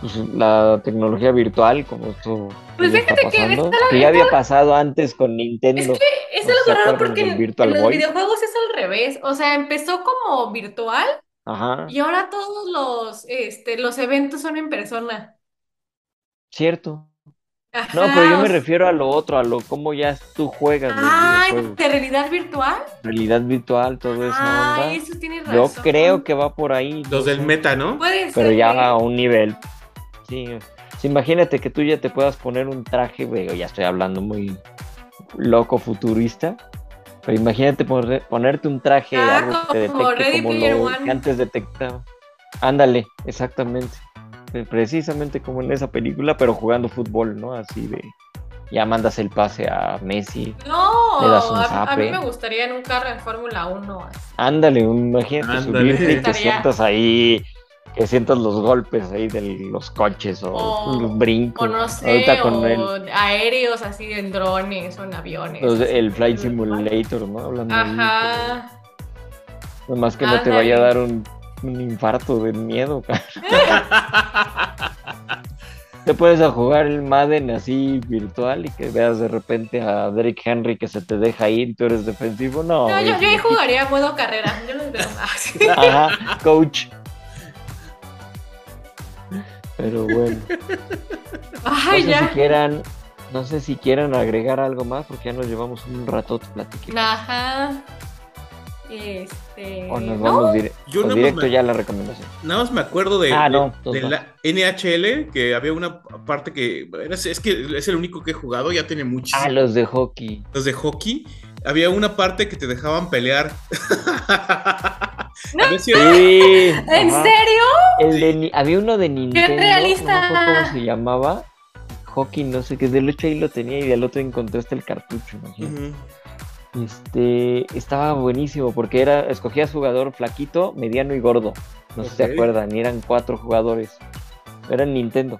pues, la tecnología virtual, como esto Pues que está la- que ya había pasado antes con Nintendo. Es que es ¿No algo raro porque en, Virtual en los Boy? videojuegos es al revés. O sea, empezó como virtual Ajá, y ahora todos los, este, los eventos son en persona. cierto. Ajá, No, pero yo me refiero a lo otro, a lo cómo ya tú juegas Ah. ¿de realidad virtual? Realidad virtual, todo onda. Ay, eso tienes Yo razón. creo que va por ahí. Los del meta, ¿no? Puede Pero ser, ya a un nivel. Sí. sí, imagínate que tú ya te puedas poner un traje, güey, ya estoy hablando muy loco futurista. Pero imagínate poner- ponerte un traje, Ah, algo que te como detecte como lo One. que antes detectaba. Ándale, exactamente. Pre- Precisamente como en esa película, pero jugando fútbol, ¿no? Así de. Ya mandas el pase a Messi. No, Le das un a, a mí me gustaría en un carro en Fórmula 1. así. Ándale, imagínate Ándale. subirte y que Estaría- sientas ahí, que sientas los golpes ahí de los coches o, O- los brincos. O no sé, Ahorita con o el, aéreos así en drones o en aviones. el Flight Simulator, ¿no? Hablando Ajá. Nomás que no te vaya a dar un, un infarto de miedo. (laughs) cara. Te puedes a jugar el Madden así virtual y que veas de repente a Derrick Henry que se te deja ir y tú eres defensivo. No, No, yo, ahí jugaría modo carrera. Yo los veo. Ajá, coach. Pero bueno. Ay, no sé si ya. quieran, no sé si quieran agregar algo más porque ya nos llevamos un rato platiquando. Ajá. Este. O nos no, vamos dire- Yo o nada más directo me- ya a la recomendación. Nada más me acuerdo de, Ah, de- no, de la NHL, que había una parte que es que es el único que he jugado, ya tiene Ah, muchísimos. los de hockey. Los de hockey, había una parte que te dejaban pelear. (laughs) No. Sí. ¿En ajá. serio? El de había uno de Nintendo. realista! No cómo se llamaba. Hockey, no sé qué. Del 8 ahí lo tenía y del otro encontraste el cartucho, imagínate. Este estaba buenísimo porque era, escogías jugador flaquito, mediano y gordo. No sé si se acuerdan, y eran cuatro jugadores. Era en Nintendo.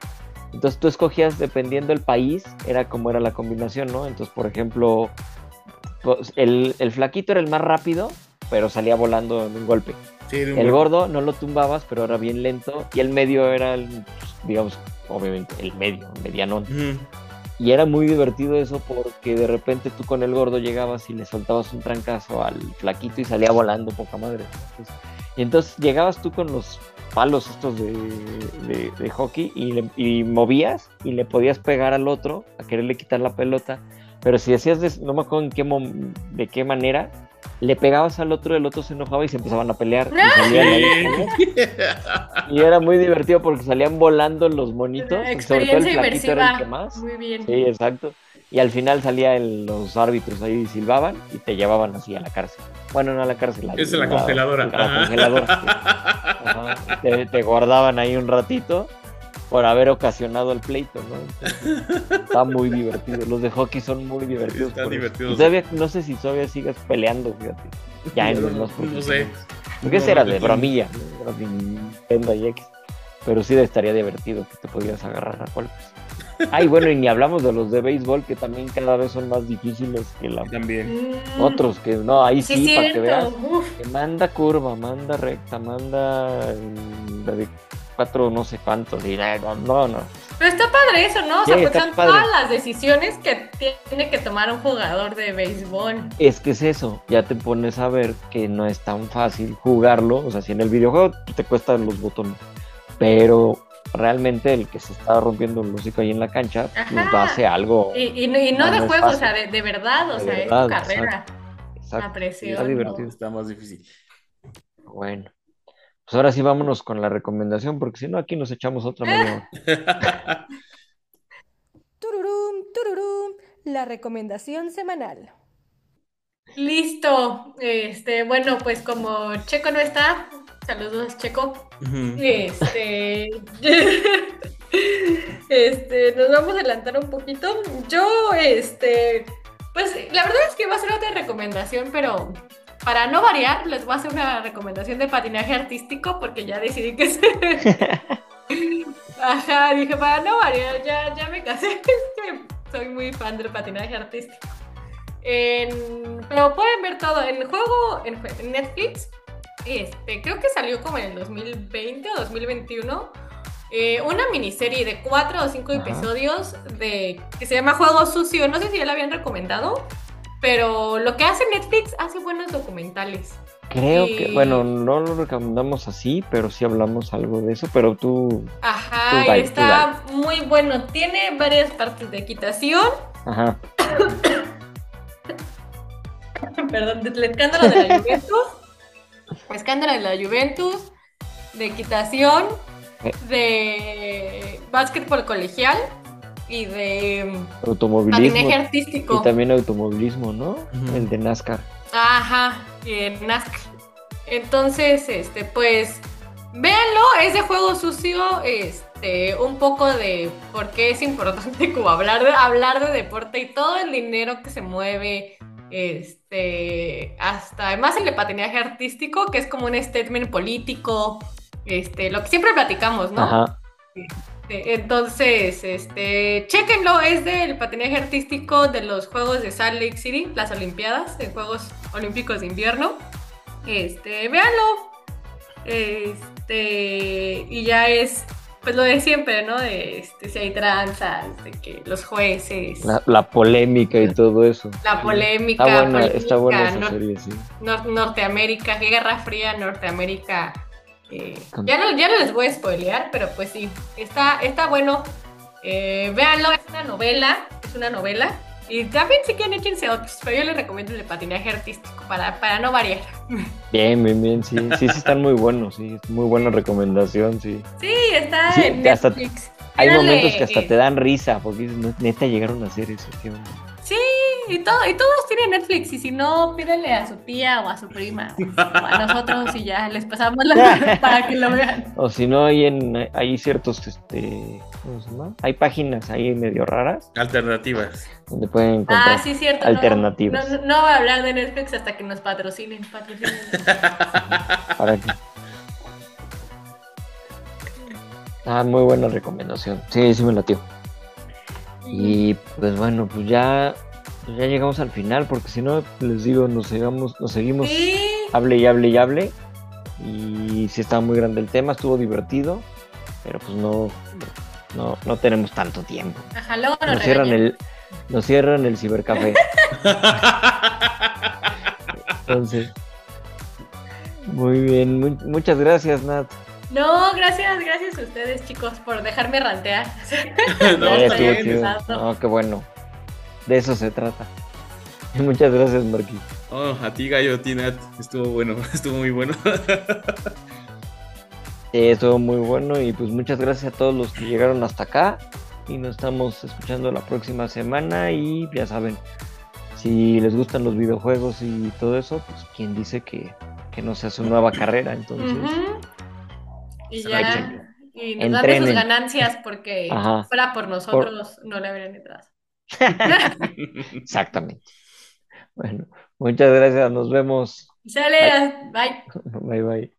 Entonces tú escogías, dependiendo del país, era como era la combinación, ¿no? Entonces, por ejemplo, pues, el, el flaquito era el más rápido, pero salía volando en un golpe. Sí, de El gordo no lo tumbabas, pero era bien lento. Y el medio era, el, digamos, obviamente, el medio, el medianón. Y era muy divertido eso porque de repente tú con el gordo llegabas y le soltabas un trancazo al flaquito y salía volando poca madre. Entonces- y entonces llegabas tú con los palos estos de, de- de hockey y, le- y movías y le podías pegar al otro a quererle quitar la pelota. Pero si hacías, des- no me acuerdo en qué de qué manera, le pegabas al otro, el otro se enojaba y se empezaban a pelear. Y, era muy divertido porque salían volando los monitos. sobre todo el Experiencia flaquito era el que más. Muy bien. Sí, exacto. Y al final salían los árbitros ahí y silbaban y te llevaban así a la cárcel. Bueno, no a la cárcel. Es la congeladora. La Ajá. congeladora. sí. (laughs) Ajá. Te, te guardaban ahí un ratito por haber ocasionado el pleito, ¿no? Entonces, está muy divertido. Los de hockey son muy divertidos. Están divertidos. Todavía- no sé si todavía sigas peleando, fíjate. Ya en No, los más no sé. Porque No, ese era no de bromilla, ¿no? Era de Nintendo y X. Pero sí estaría divertido que te pudieras agarrar a golpes. Ay, bueno, y ni hablamos de los de béisbol que también cada vez son más difíciles que la... También. Mm, otros que no, ahí sí, Sí, para que veas. Que manda curva, manda recta, manda cuatro no sé cuántos. Y no, no, no. Pero está padre eso, ¿no? O sea, Sí, pues está son padre. todas las decisiones que tiene que tomar un jugador de béisbol. Es que es eso, ya te pones a ver que no es tan fácil jugarlo. O sea, si en el videojuego te cuestan los botones, pero realmente el que se está rompiendo el hocico ahí en la cancha, pues hace algo. Y, y no- y no No, de no juego, o sea, de, de verdad, o De sea, verdad, es tu carrera. Exacto. La presión. Está divertido. Está más difícil. Bueno, pues ahora sí vámonos con la recomendación, porque si no, aquí nos echamos otra media hora. (laughs) Tururum, tururum, la recomendación semanal. Listo. Este, bueno, pues como Checo no está, saludos Checo. Este, (laughs) este, nos vamos a adelantar un poquito. Yo, este, pues la verdad es que va a ser otra recomendación, pero para no variar, les voy a hacer una recomendación de patinaje artístico porque ya decidí que es. (laughs) Ajá, dije, para no variar, ya, ya me casé. (laughs) Es que soy muy fan del patinaje artístico. En- pero pueden ver todo en juego en, Netflix. Este, creo que salió como en el 2020 o 2021. eh, una miniserie de cuatro o cinco Ajá. episodios de que se llama Juego Sucio. No sé si ya la habían recomendado, pero lo que hace Netflix hace buenos documentales. Creo que, bueno, no lo recomendamos así, pero sí hablamos algo de eso, pero tú, Ajá, Tú tú está muy bueno. Tiene varias partes de equitación. (coughs) ajá, Perdón, del escándalo de la Juventus. (laughs) escándalo de la Juventus. De equitación. Eh. De básquetbol colegial. Y de automovilismo patinaje artístico. y también automovilismo, ¿no? El de NASCAR. Ajá, y en NASCAR. Entonces, este, pues, véanlo, es de juego sucio, este, un poco de por qué es importante (laughs) como hablar de, hablar de deporte y todo el dinero que se mueve, este, hasta, además el de patinaje artístico, que es como un statement político, este, lo que siempre platicamos, ¿no? Ajá. Este, Entonces, este, chéquenlo, es del patinaje artístico de los Juegos de Salt Lake City, las Olimpiadas, de Juegos Olímpicos de Invierno. Este, véanlo. Este, y ya es, pues lo de siempre, ¿no? De este, si hay tranzas, de que los jueces, la, La, la polémica y todo eso. polémica, Está buena, está buena esa serie, sí. nor- Norteamérica, Guerra Fría, Norteamérica. Eh, ya, no, ya no les voy a spoilear, pero pues sí, está, está bueno. Eh, véanlo, es una novela, es una novela. Y también si quieren échense otros, pero yo les recomiendo el de patinaje artístico para, para no variar. (laughs) Bien, bien, bien, sí, sí, sí están muy buenos, sí, es muy buena recomendación, sí. Sí, está Sí, en hasta- Netflix. Hay momentos que hasta te dan risa, porque dices, "No, neta llegaron a hacer eso, ¿qué onda?". Sí, y, todo, y todos tienen Netflix, y si no, pídenle a su tía o a su prima o a nosotros y ya les pasamos la (laughs) para que lo vean. O si no, hay en, hay ciertos, este, ¿cómo se llama? Hay páginas ahí medio raras Alternativas. donde pueden encontrar. Ah, sí, cierto. no, alternativas. No, no, no voy a hablar de Netflix hasta que nos patrocinen. patrocinen. (laughs) para que- Ah, muy buena recomendación. Sí, sí me latió. Y pues bueno, pues ya, pues ya llegamos al final, porque si no, les digo, nos seguimos, nos seguimos Sí, hable y hable y hable. Y sí estaba muy grande el tema, estuvo divertido, pero pues no, no, no tenemos tanto tiempo. ajá, luego nos Nos cierran el, nos cierran el cibercafé. Entonces, muy bien, mu- muchas gracias, Nat. No, gracias, gracias a ustedes, chicos, por dejarme rantear. (laughs) No, Eh. No, qué bueno. De eso se trata. (laughs) Muchas gracias, Marquis. Oh, a ti, Gallo, Tinat, estuvo bueno, (laughs) estuvo muy bueno. Sí, (laughs) estuvo muy bueno y pues muchas gracias a todos los que llegaron hasta acá y nos estamos escuchando la próxima semana y ya saben, si les gustan los videojuegos y todo eso, pues quien dice que, que no sea su nueva carrera, entonces... Y ya. Y nos dan de sus ganancias porque Ajá. fuera por nosotros no le habrían entrado. (laughs) (laughs) Exactamente. Bueno, muchas gracias, nos vemos. Sale, bye. Bye (laughs) bye.